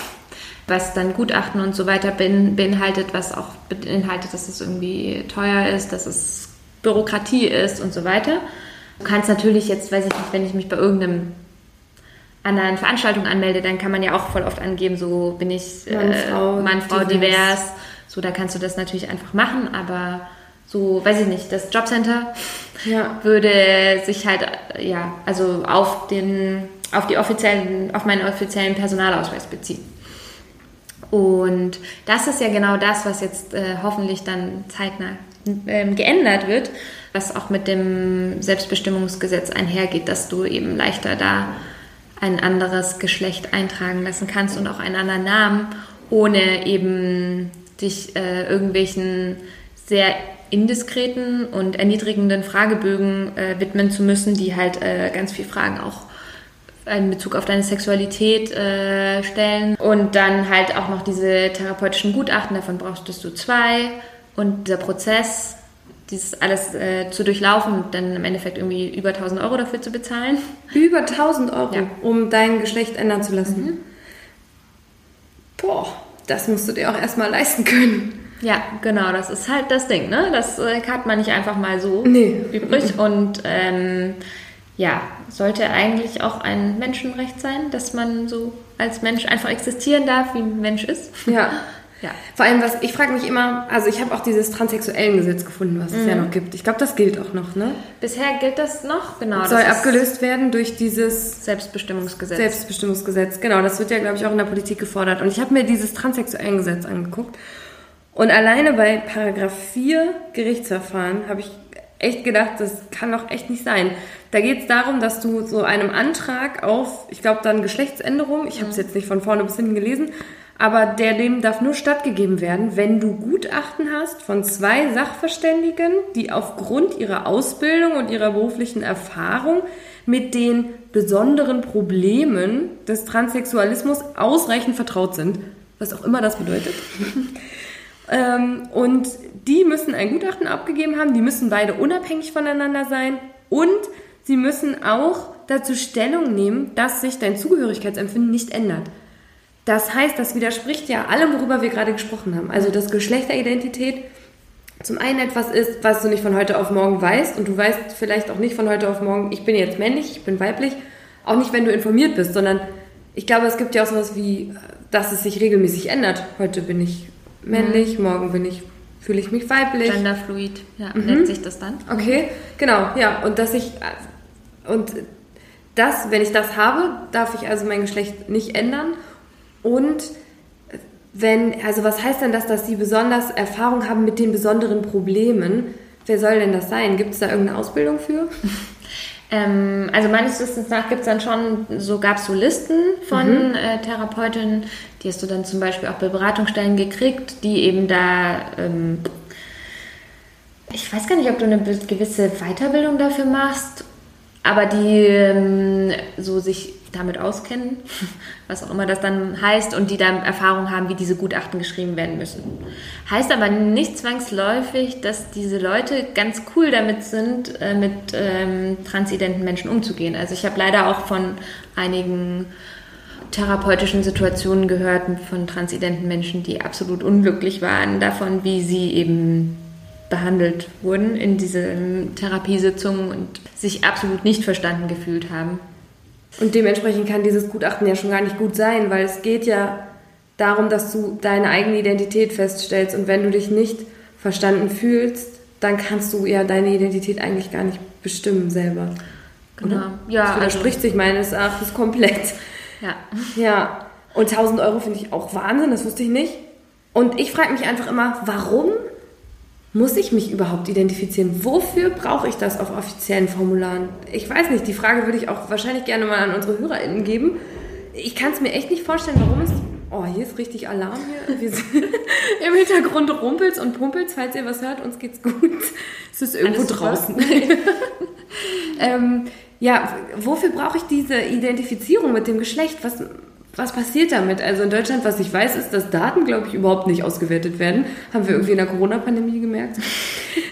was dann Gutachten und so weiter beinhaltet, was auch beinhaltet, dass es irgendwie teuer ist, dass es Bürokratie ist und so weiter. Du kannst natürlich jetzt, weiß ich nicht, wenn ich mich bei irgendeinem anderen Veranstaltung anmelde, dann kann man ja auch voll oft angeben, so bin ich äh, Mann, Frau, Mann, Frau divers. divers. So, da kannst du das natürlich einfach machen, aber so, weiß ich nicht, das Jobcenter ja. <laughs> würde sich halt, ja, also auf den auf, die offiziellen, auf meinen offiziellen Personalausweis beziehen. Und das ist ja genau das, was jetzt äh, hoffentlich dann zeitnah äh, geändert wird, was auch mit dem Selbstbestimmungsgesetz einhergeht, dass du eben leichter da ein anderes Geschlecht eintragen lassen kannst und auch einen anderen Namen, ohne eben dich äh, irgendwelchen sehr indiskreten und erniedrigenden Fragebögen äh, widmen zu müssen, die halt äh, ganz viel Fragen auch in Bezug auf deine Sexualität äh, stellen. Und dann halt auch noch diese therapeutischen Gutachten, davon brauchst du zwei. Und dieser Prozess, dieses alles äh, zu durchlaufen und dann im Endeffekt irgendwie über 1000 Euro dafür zu bezahlen. Über 1000 Euro, ja. um dein Geschlecht ändern zu lassen. Mhm. Boah, das musst du dir auch erstmal leisten können. Ja, genau, das ist halt das Ding, ne? Das äh, hat man nicht einfach mal so nee. übrig. Und ähm, ja, sollte eigentlich auch ein Menschenrecht sein, dass man so als Mensch einfach existieren darf, wie ein Mensch ist. Ja. <laughs> Ja. Vor allem, was ich frage mich immer, also ich habe auch dieses transsexuellen Gesetz gefunden, was es mhm. ja noch gibt. Ich glaube, das gilt auch noch, ne? Bisher gilt das noch, genau. Soll abgelöst werden durch dieses Selbstbestimmungsgesetz. Selbstbestimmungsgesetz, genau. Das wird ja, glaube ich, auch in der Politik gefordert. Und ich habe mir dieses transsexuellen Gesetz angeguckt. Und alleine bei Paragraph 4 Gerichtsverfahren habe ich echt gedacht, das kann doch echt nicht sein. Da geht es darum, dass du so einem Antrag auf, ich glaube dann Geschlechtsänderung, ich habe es jetzt nicht von vorne bis hinten gelesen, aber der dem darf nur stattgegeben werden, wenn du Gutachten hast von zwei Sachverständigen, die aufgrund ihrer Ausbildung und ihrer beruflichen Erfahrung mit den besonderen Problemen des Transsexualismus ausreichend vertraut sind, was auch immer das bedeutet. <laughs> ähm, und die müssen ein Gutachten abgegeben haben, die müssen beide unabhängig voneinander sein und sie müssen auch dazu Stellung nehmen, dass sich dein Zugehörigkeitsempfinden nicht ändert. Das heißt, das widerspricht ja allem, worüber wir gerade gesprochen haben. Also, dass Geschlechteridentität zum einen etwas ist, was du nicht von heute auf morgen weißt und du weißt vielleicht auch nicht von heute auf morgen, ich bin jetzt männlich, ich bin weiblich, auch nicht, wenn du informiert bist, sondern ich glaube, es gibt ja auch sowas wie, dass es sich regelmäßig ändert. Heute bin ich männlich, mhm. morgen bin ich, fühle ich mich weiblich. Genderfluid, ja, mhm. nennt sich das dann. Okay, genau, ja, und dass ich, und das, wenn ich das habe, darf ich also mein Geschlecht nicht ändern und wenn, also was heißt denn das, dass sie besonders Erfahrung haben mit den besonderen Problemen? Wer soll denn das sein? Gibt es da irgendeine Ausbildung für? <laughs> Ähm, also meines Wissens nach gibt es dann schon, so gab es so Listen von mhm. äh, Therapeutinnen, die hast du dann zum Beispiel auch bei Beratungsstellen gekriegt, die eben da, ähm, ich weiß gar nicht, ob du eine gewisse Weiterbildung dafür machst, aber die ähm, so sich damit auskennen, was auch immer das dann heißt, und die dann Erfahrung haben, wie diese Gutachten geschrieben werden müssen. Heißt aber nicht zwangsläufig, dass diese Leute ganz cool damit sind, äh, mit ähm, transidenten Menschen umzugehen. Also ich habe leider auch von einigen therapeutischen Situationen gehört von transidenten Menschen, die absolut unglücklich waren davon, wie sie eben behandelt wurden in diesen Therapiesitzungen und sich absolut nicht verstanden gefühlt haben. Und dementsprechend kann dieses Gutachten ja schon gar nicht gut sein, weil es geht ja darum, dass du deine eigene Identität feststellst. Und wenn du dich nicht verstanden fühlst, dann kannst du ja deine Identität eigentlich gar nicht bestimmen selber. Genau. Oder? Ja, das widerspricht also, sich meines Erachtens komplett. Ja. Ja. Und 1000 Euro finde ich auch Wahnsinn, das wusste ich nicht. Und ich frage mich einfach immer, warum muss ich mich überhaupt identifizieren? Wofür brauche ich das auf offiziellen Formularen? Ich weiß nicht, die Frage würde ich auch wahrscheinlich gerne mal an unsere HörerInnen geben. Ich kann es mir echt nicht vorstellen, warum es. Oh, hier ist richtig Alarm hier. Wir sind <laughs> Im Hintergrund rumpelt's und pumpelt's. Falls ihr was hört, uns geht's gut. Es ist irgendwo Alles draußen. <laughs> ähm, ja, wofür brauche ich diese Identifizierung mit dem Geschlecht? Was, was passiert damit? Also in Deutschland, was ich weiß, ist, dass Daten, glaube ich, überhaupt nicht ausgewertet werden. Haben wir irgendwie in der Corona-Pandemie gemerkt.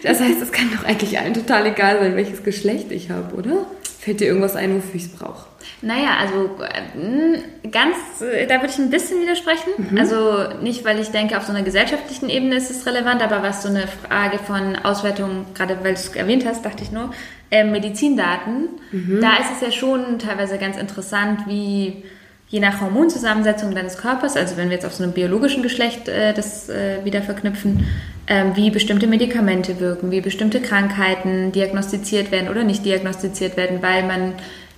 Das heißt, es kann doch eigentlich allen total egal sein, welches Geschlecht ich habe, oder? Fällt dir irgendwas ein, wofür ich es brauche? Naja, also äh, ganz, äh, da würde ich ein bisschen widersprechen. Mhm. Also nicht, weil ich denke, auf so einer gesellschaftlichen Ebene ist es relevant, aber was so eine Frage von Auswertung, gerade weil du es erwähnt hast, dachte ich nur, äh, Medizindaten, mhm. da ist es ja schon teilweise ganz interessant, wie je nach Hormonzusammensetzung deines Körpers, also wenn wir jetzt auf so einem biologischen Geschlecht äh, das äh, wieder verknüpfen, ähm, wie bestimmte Medikamente wirken, wie bestimmte Krankheiten diagnostiziert werden oder nicht diagnostiziert werden, weil man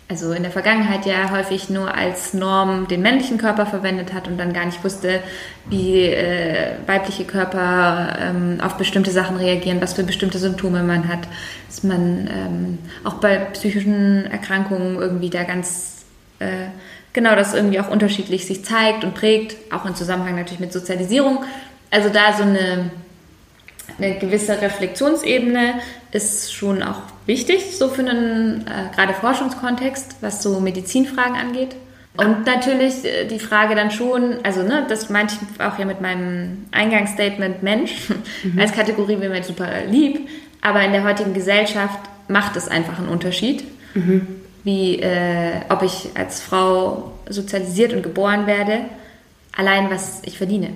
also in der Vergangenheit ja häufig nur als Norm den männlichen Körper verwendet hat und dann gar nicht wusste, wie äh, weibliche Körper ähm, auf bestimmte Sachen reagieren, was für bestimmte Symptome man hat, dass man ähm, auch bei psychischen Erkrankungen irgendwie da ganz äh, genau das irgendwie auch unterschiedlich sich zeigt und prägt, auch im Zusammenhang natürlich mit Sozialisierung. Also da so eine, eine gewisse Reflexionsebene ist schon auch wichtig, so für einen äh, gerade Forschungskontext, was so Medizinfragen angeht. Und natürlich äh, die Frage dann schon, also ne, das meinte ich auch ja mit meinem Eingangsstatement Mensch mhm. als Kategorie wäre mir super lieb, aber in der heutigen Gesellschaft macht es einfach einen Unterschied. Mhm wie äh, ob ich als Frau sozialisiert und geboren werde, allein was ich verdiene.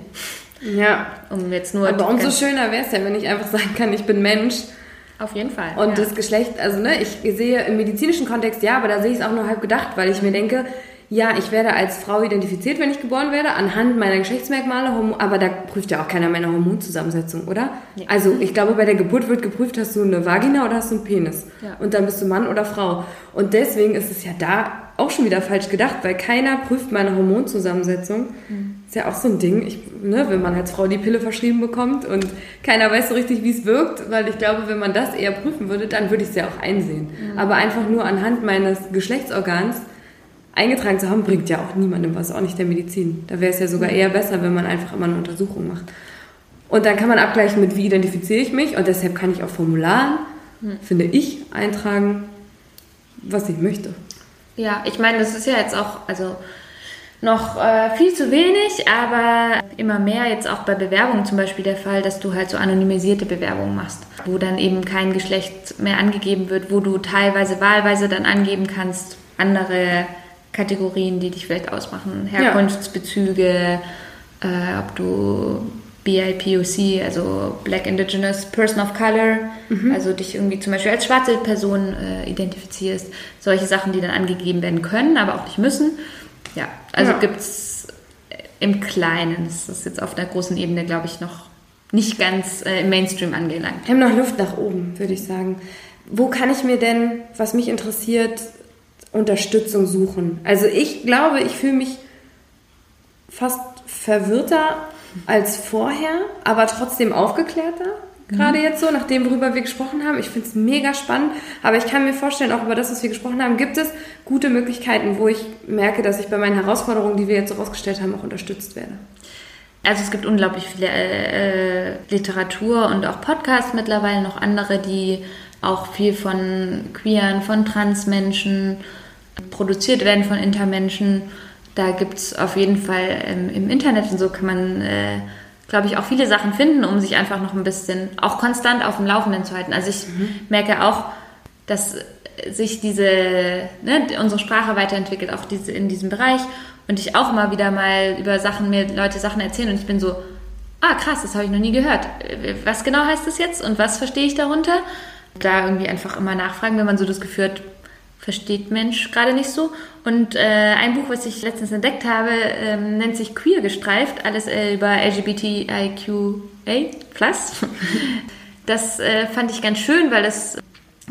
Ja. Um jetzt nur. Aber umso schöner wäre es ja, wenn ich einfach sagen kann, ich bin Mensch. Auf jeden Fall. Und ja. das Geschlecht, also ne, ich sehe im medizinischen Kontext ja, aber da sehe ich es auch nur halb gedacht, weil ich mir denke, ja, ich werde als Frau identifiziert, wenn ich geboren werde, anhand meiner Geschlechtsmerkmale, aber da prüft ja auch keiner meine Hormonzusammensetzung, oder? Ja. Also ich glaube, bei der Geburt wird geprüft, hast du eine Vagina oder hast du einen Penis? Ja. Und dann bist du Mann oder Frau. Und deswegen ist es ja da auch schon wieder falsch gedacht, weil keiner prüft meine Hormonzusammensetzung. Mhm. Ist ja auch so ein Ding, ich, ne, wenn man als Frau die Pille verschrieben bekommt und keiner weiß so richtig, wie es wirkt, weil ich glaube, wenn man das eher prüfen würde, dann würde ich es ja auch einsehen. Mhm. Aber einfach nur anhand meines Geschlechtsorgans eingetragen zu haben, bringt ja auch niemandem was, auch nicht der Medizin. Da wäre es ja sogar eher besser, wenn man einfach immer eine Untersuchung macht. Und dann kann man abgleichen mit, wie identifiziere ich mich und deshalb kann ich auf Formularen, hm. finde ich, eintragen, was ich möchte. Ja, ich meine, das ist ja jetzt auch, also noch äh, viel zu wenig, aber immer mehr jetzt auch bei Bewerbungen zum Beispiel der Fall, dass du halt so anonymisierte Bewerbungen machst, wo dann eben kein Geschlecht mehr angegeben wird, wo du teilweise wahlweise dann angeben kannst, andere Kategorien, die dich vielleicht ausmachen, Herkunftsbezüge, äh, ob du BIPOC, also Black Indigenous Person of Color, mhm. also dich irgendwie zum Beispiel als schwarze Person äh, identifizierst. Solche Sachen, die dann angegeben werden können, aber auch nicht müssen. Ja, also ja. gibt es im Kleinen. Das ist jetzt auf der großen Ebene, glaube ich, noch nicht ganz äh, im Mainstream angelangt. Wir haben noch Luft nach oben, würde ich sagen. Wo kann ich mir denn, was mich interessiert, Unterstützung suchen? Also ich glaube, ich fühle mich fast verwirrter als vorher, aber trotzdem aufgeklärter. Gerade jetzt so, nachdem worüber wir gesprochen haben. Ich finde es mega spannend, aber ich kann mir vorstellen, auch über das, was wir gesprochen haben, gibt es gute Möglichkeiten, wo ich merke, dass ich bei meinen Herausforderungen, die wir jetzt so rausgestellt haben, auch unterstützt werde. Also es gibt unglaublich viele äh, äh Literatur und auch Podcasts mittlerweile, noch andere, die auch viel von queeren, von Transmenschen produziert werden, von Intermenschen. Da gibt es auf jeden Fall ähm, im Internet und so kann man... Äh, glaube ich, auch viele Sachen finden, um sich einfach noch ein bisschen auch konstant auf dem Laufenden zu halten. Also ich mhm. merke auch, dass sich diese, ne, unsere Sprache weiterentwickelt, auch diese, in diesem Bereich. Und ich auch immer wieder mal über Sachen, mir Leute Sachen erzählen und ich bin so, ah krass, das habe ich noch nie gehört. Was genau heißt das jetzt und was verstehe ich darunter? Da irgendwie einfach immer nachfragen, wenn man so das Gefühl hat, versteht Mensch gerade nicht so. Und äh, ein Buch, was ich letztens entdeckt habe, ähm, nennt sich Queer gestreift, alles äh, über LGBTIQA+. <laughs> Das äh, fand ich ganz schön, weil es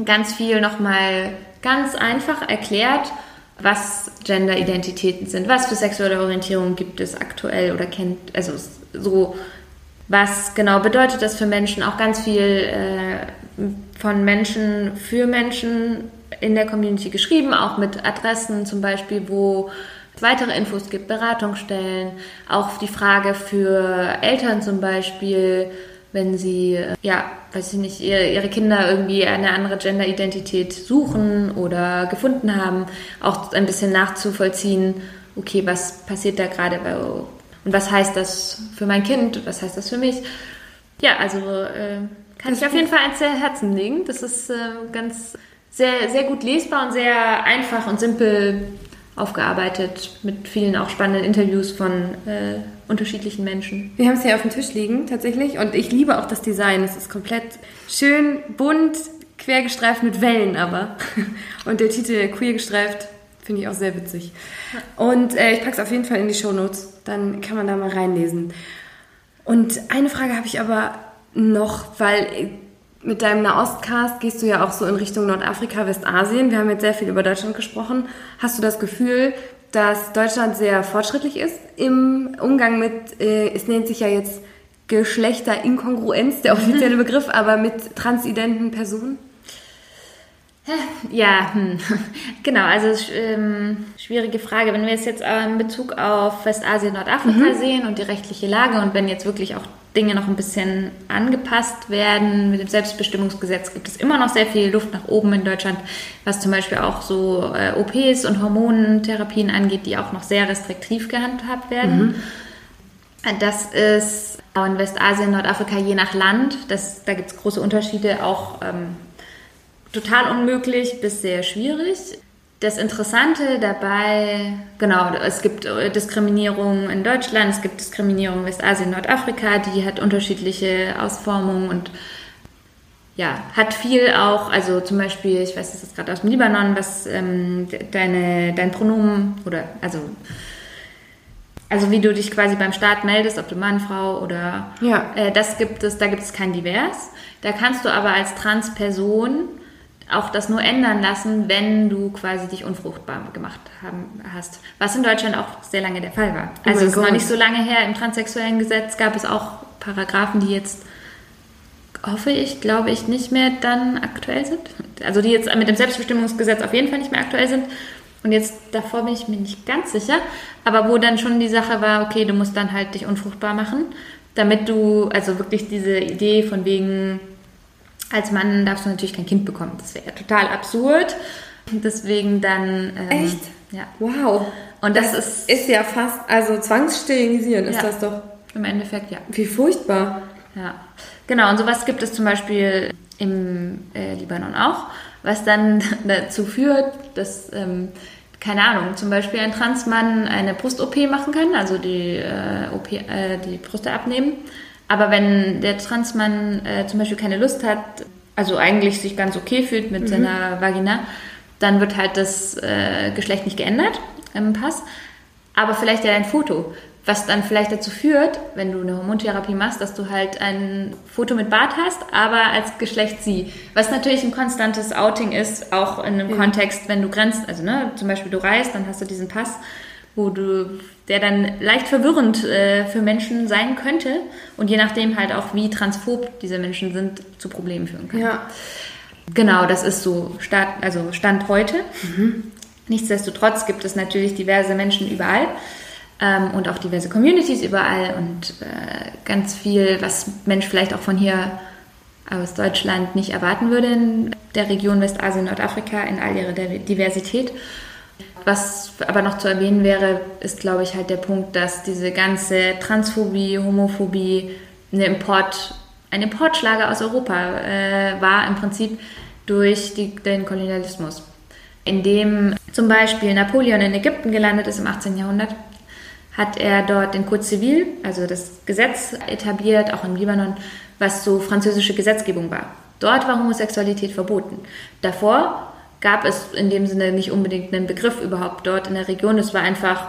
ganz viel nochmal ganz einfach erklärt, was Gender-Identitäten sind, was für sexuelle Orientierung gibt es aktuell oder kennt, also so, was genau bedeutet das für Menschen, auch ganz viel äh, von Menschen für Menschen in der Community geschrieben, auch mit Adressen zum Beispiel, wo es weitere Infos gibt, Beratungsstellen, auch die Frage für Eltern zum Beispiel, wenn sie, ja, weiß ich nicht, ihre, ihre Kinder irgendwie eine andere Gender-Identität suchen oder gefunden haben, auch ein bisschen nachzuvollziehen, okay, was passiert da gerade bei, und was heißt das für mein Kind, was heißt das für mich? Ja, also äh, kann das ich auf jeden Fall sehr Herzen legen. Das ist äh, ganz sehr, sehr gut lesbar und sehr einfach und simpel aufgearbeitet mit vielen auch spannenden Interviews von äh, unterschiedlichen Menschen. Wir haben es hier auf dem Tisch liegen tatsächlich und ich liebe auch das Design. Es ist komplett schön bunt, quergestreift mit Wellen aber. <laughs> Und der Titel queer gestreift finde ich auch sehr witzig. Und äh, ich packe es auf jeden Fall in die Show Notes, dann kann man da mal reinlesen. Und eine Frage habe ich aber noch, weil mit deinem Nahostcast gehst du ja auch so in Richtung Nordafrika, Westasien. Wir haben jetzt sehr viel über Deutschland gesprochen. Hast du das Gefühl, dass Deutschland sehr fortschrittlich ist im Umgang mit, äh, es nennt sich ja jetzt Geschlechterinkongruenz, der offizielle <laughs> Begriff, aber mit transidenten Personen? Ja, hm. <laughs> genau, also ähm, schwierige Frage. Wenn wir es jetzt in Bezug auf Westasien, Nordafrika mhm. sehen und die rechtliche Lage und wenn jetzt wirklich auch Dinge noch ein bisschen angepasst werden. Mit dem Selbstbestimmungsgesetz gibt es immer noch sehr viel Luft nach oben in Deutschland, was zum Beispiel auch so äh, OPs und Hormontherapien angeht, die auch noch sehr restriktiv gehandhabt werden. Mhm. Das ist in Westasien, Nordafrika je nach Land. Das, da gibt es große Unterschiede, auch ähm, total unmöglich bis sehr schwierig. Das Interessante dabei, genau, es gibt äh, Diskriminierung in Deutschland, es gibt Diskriminierung in Westasien, Nordafrika, die hat unterschiedliche Ausformungen und ja, hat viel auch, also zum Beispiel, ich weiß das jetzt gerade aus dem Libanon, was ähm, deine, dein Pronomen oder also also wie du dich quasi beim Staat meldest, ob du Mann, Frau oder ja. Äh, das gibt es, da gibt es kein Divers. Da kannst du aber als Transperson auch das nur ändern lassen, wenn du quasi dich unfruchtbar gemacht haben, hast. Was in Deutschland auch sehr lange der Fall war. Oh also oh es ist noch nicht so lange her. Im transsexuellen Gesetz gab es auch Paragraphen, die jetzt, hoffe ich, glaube ich, nicht mehr dann aktuell sind. Also die jetzt mit dem Selbstbestimmungsgesetz auf jeden Fall nicht mehr aktuell sind. Und jetzt davor bin ich mir nicht ganz sicher, aber wo dann schon die Sache war, okay, du musst dann halt dich unfruchtbar machen, damit du, also wirklich diese Idee von wegen, als Mann darfst du natürlich kein Kind bekommen. Das wäre total absurd. Deswegen dann. Ähm, Echt? Ja. Wow. Und das, das ist. Ist ja fast, also zwangssterilisieren ist ja, das doch. Im Endeffekt, ja. Wie furchtbar. Ja. Genau, und sowas gibt es zum Beispiel im äh, Libanon auch, was dann <laughs> dazu führt, dass. Ähm, keine Ahnung, zum Beispiel ein Transmann eine Brust-OP machen kann, also die, äh, OP, äh, die Brüste abnehmen. Aber wenn der Transmann äh, zum Beispiel keine Lust hat, also eigentlich sich ganz okay fühlt mit mhm. seiner Vagina, dann wird halt das äh, Geschlecht nicht geändert im Pass. Aber vielleicht ja ein Foto. Was dann vielleicht dazu führt, wenn du eine Hormontherapie machst, dass du halt ein Foto mit Bart hast, aber als Geschlecht sie. Was natürlich ein konstantes Outing ist, auch in einem ja. Kontext, wenn du grenzt, also ne, zum Beispiel du reist, dann hast du diesen Pass, wo du, der dann leicht verwirrend äh, für Menschen sein könnte und je nachdem halt auch, wie transphob diese Menschen sind, zu Problemen führen kann. Ja. Genau, das ist so Stand, also Stand heute. Mhm. Nichtsdestotrotz gibt es natürlich diverse Menschen überall ähm, und auch diverse Communities überall und äh, ganz viel, was Mensch vielleicht auch von hier aus Deutschland nicht erwarten würde in der Region Westasien, Nordafrika in all ihrer Diversität. Was aber noch zu erwähnen wäre, ist, glaube ich, halt der Punkt, dass diese ganze Transphobie, Homophobie eine Import, ein Importschlager aus Europa äh, war im Prinzip durch die, den Kolonialismus. Indem zum Beispiel Napoleon in Ägypten gelandet ist im 18. Jahrhundert, hat er dort den Code Civil, also das Gesetz etabliert, auch im Libanon, was so französische Gesetzgebung war. Dort war Homosexualität verboten. Davor gab es in dem Sinne nicht unbedingt einen Begriff überhaupt dort in der Region. Es war einfach,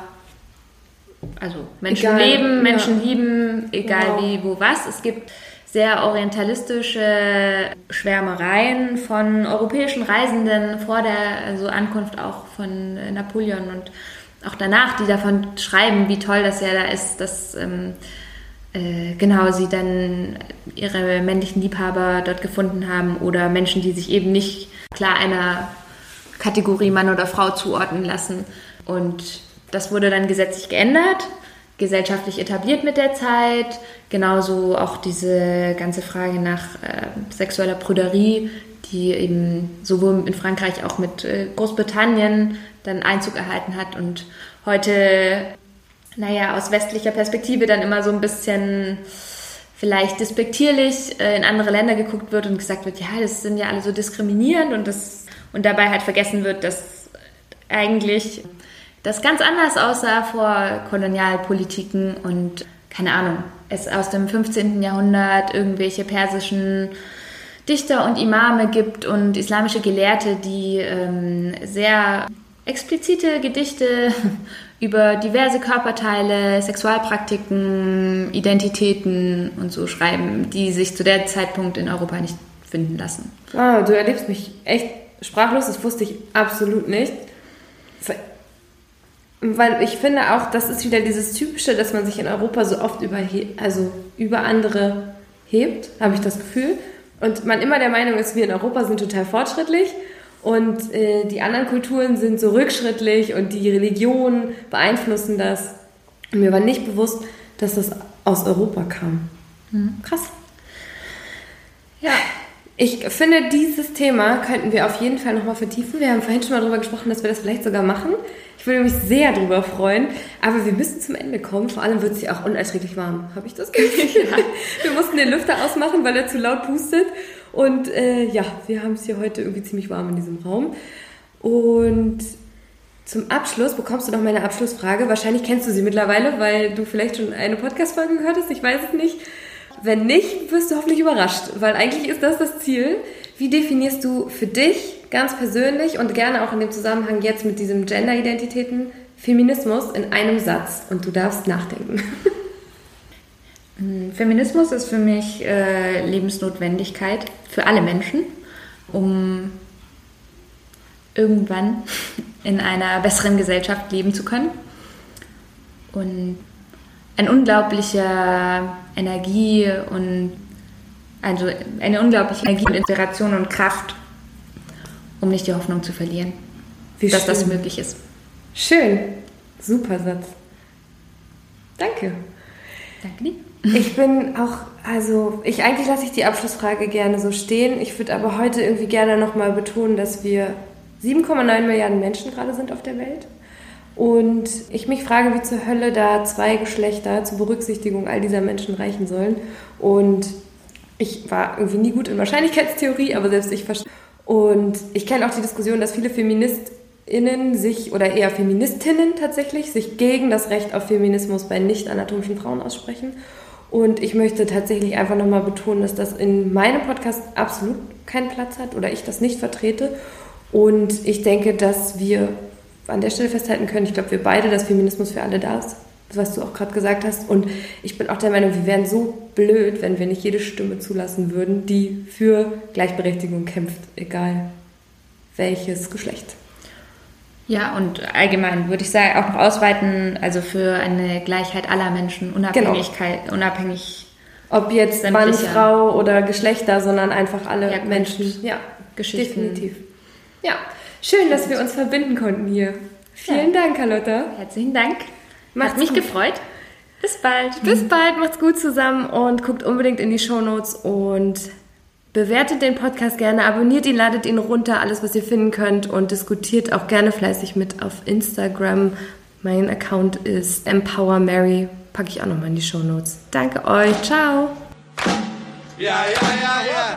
also Menschen egal, leben, Menschen ja. lieben, egal wow. wie, wo, was. Es gibt sehr orientalistische Schwärmereien von europäischen Reisenden vor der also Ankunft auch von Napoleon und auch danach, die davon schreiben, wie toll das ja da ist, dass ähm, äh, genau sie dann ihre männlichen Liebhaber dort gefunden haben oder Menschen, die sich eben nicht klar einer Kategorie Mann oder Frau zuordnen lassen. Und das wurde dann gesetzlich geändert, gesellschaftlich etabliert mit der Zeit. Genauso auch diese ganze Frage nach äh, sexueller Prüderie, die eben sowohl in Frankreich auch mit äh, Großbritannien dann Einzug erhalten hat und heute, naja, aus westlicher Perspektive dann immer so ein bisschen vielleicht despektierlich äh, in andere Länder geguckt wird und gesagt wird, ja, das sind ja alle so diskriminierend und das und dabei halt vergessen wird, dass eigentlich das ganz anders aussah vor Kolonialpolitiken und keine Ahnung, es aus dem 15. Jahrhundert irgendwelche persischen Dichter und Imame gibt und islamische Gelehrte, die ähm, sehr explizite Gedichte über diverse Körperteile, Sexualpraktiken, Identitäten und so schreiben, die sich zu der Zeitpunkt in Europa nicht finden lassen. Ah, du erlebst mich echt sprachlos, das wusste ich absolut nicht. Weil ich finde auch, das ist wieder dieses Typische, dass man sich in Europa so oft über, also über andere hebt, habe ich das Gefühl. Und man immer der Meinung ist, wir in Europa sind total fortschrittlich und äh, die anderen Kulturen sind so rückschrittlich und die Religionen beeinflussen das. Und mir war nicht bewusst, dass das aus Europa kam. Mhm. Krass. Ja. Ich finde, dieses Thema könnten wir auf jeden Fall nochmal vertiefen. Wir haben vorhin schon mal darüber gesprochen, dass wir das vielleicht sogar machen. Ich würde mich sehr darüber freuen. Aber wir müssen zum Ende kommen. Vor allem wird es ja auch unerträglich warm, habe ich das Gefühl. <laughs> Ja. Wir mussten den Lüfter ausmachen, weil er zu laut pustet. Und äh, ja, wir haben es hier heute irgendwie ziemlich warm in diesem Raum. Und zum Abschluss bekommst du noch meine Abschlussfrage. Wahrscheinlich kennst du sie mittlerweile, weil du vielleicht schon eine Podcast-Folge gehört hast. Ich weiß es nicht. Wenn nicht, wirst du hoffentlich überrascht, weil eigentlich ist das das Ziel. Wie definierst du für dich ganz persönlich und gerne auch in dem Zusammenhang jetzt mit diesem Gender-Identitäten Feminismus in einem Satz? Und du darfst nachdenken. <laughs> Hm, Feminismus ist für mich äh, Lebensnotwendigkeit für alle Menschen, um irgendwann <laughs> in einer besseren Gesellschaft leben zu können. Und ein unglaublicher Energie und also eine unglaubliche Energie und Inspiration und Kraft, um nicht die Hoffnung zu verlieren, Wie dass schön. das möglich ist. Schön, super Satz. Danke. Danke dir. Ich bin auch, also ich eigentlich lasse ich die Abschlussfrage gerne so stehen. Ich würde aber heute irgendwie gerne nochmal betonen, dass wir 7,9 Milliarden Menschen gerade sind auf der Welt. Und ich mich frage, wie zur Hölle da zwei Geschlechter zur Berücksichtigung all dieser Menschen reichen sollen. Und ich war irgendwie nie gut in Wahrscheinlichkeitstheorie, aber selbst ich verstehe. Und ich kenne auch die Diskussion, dass viele FeministInnen sich, oder eher Feministinnen tatsächlich, sich gegen das Recht auf Feminismus bei nicht anatomischen Frauen aussprechen. Und ich möchte tatsächlich einfach nochmal betonen, dass das in meinem Podcast absolut keinen Platz hat oder ich das nicht vertrete. Und ich denke, dass wir an der Stelle festhalten können, ich glaube, wir beide, dass Feminismus für alle da ist, was du auch gerade gesagt hast. Und ich bin auch der Meinung, wir wären so blöd, wenn wir nicht jede Stimme zulassen würden, die für Gleichberechtigung kämpft, egal welches Geschlecht. Ja, und allgemein würde ich sagen, auch noch ausweiten, also für eine Gleichheit aller Menschen, Unabhängigkeit, genau. unabhängig. Ob jetzt Mann, Frau oder Geschlechter, sondern einfach alle ja, Menschen. Ja, Geschichten. Definitiv. Ja, schön, dass wir uns verbinden konnten hier. Vielen ja. Dank, Carlotta. Herzlichen Dank. Macht's Hat mich gut. gefreut. Bis bald. Bis bald, macht's gut zusammen und guckt unbedingt in die Show Notes und bewertet den Podcast gerne, abonniert ihn, ladet ihn runter, alles, was ihr finden könnt und diskutiert auch gerne fleißig mit auf Instagram. Mein Account ist EmpowerMary, packe ich auch nochmal in die Show Notes. Danke euch, ciao. Yeah, yeah, yeah, yeah.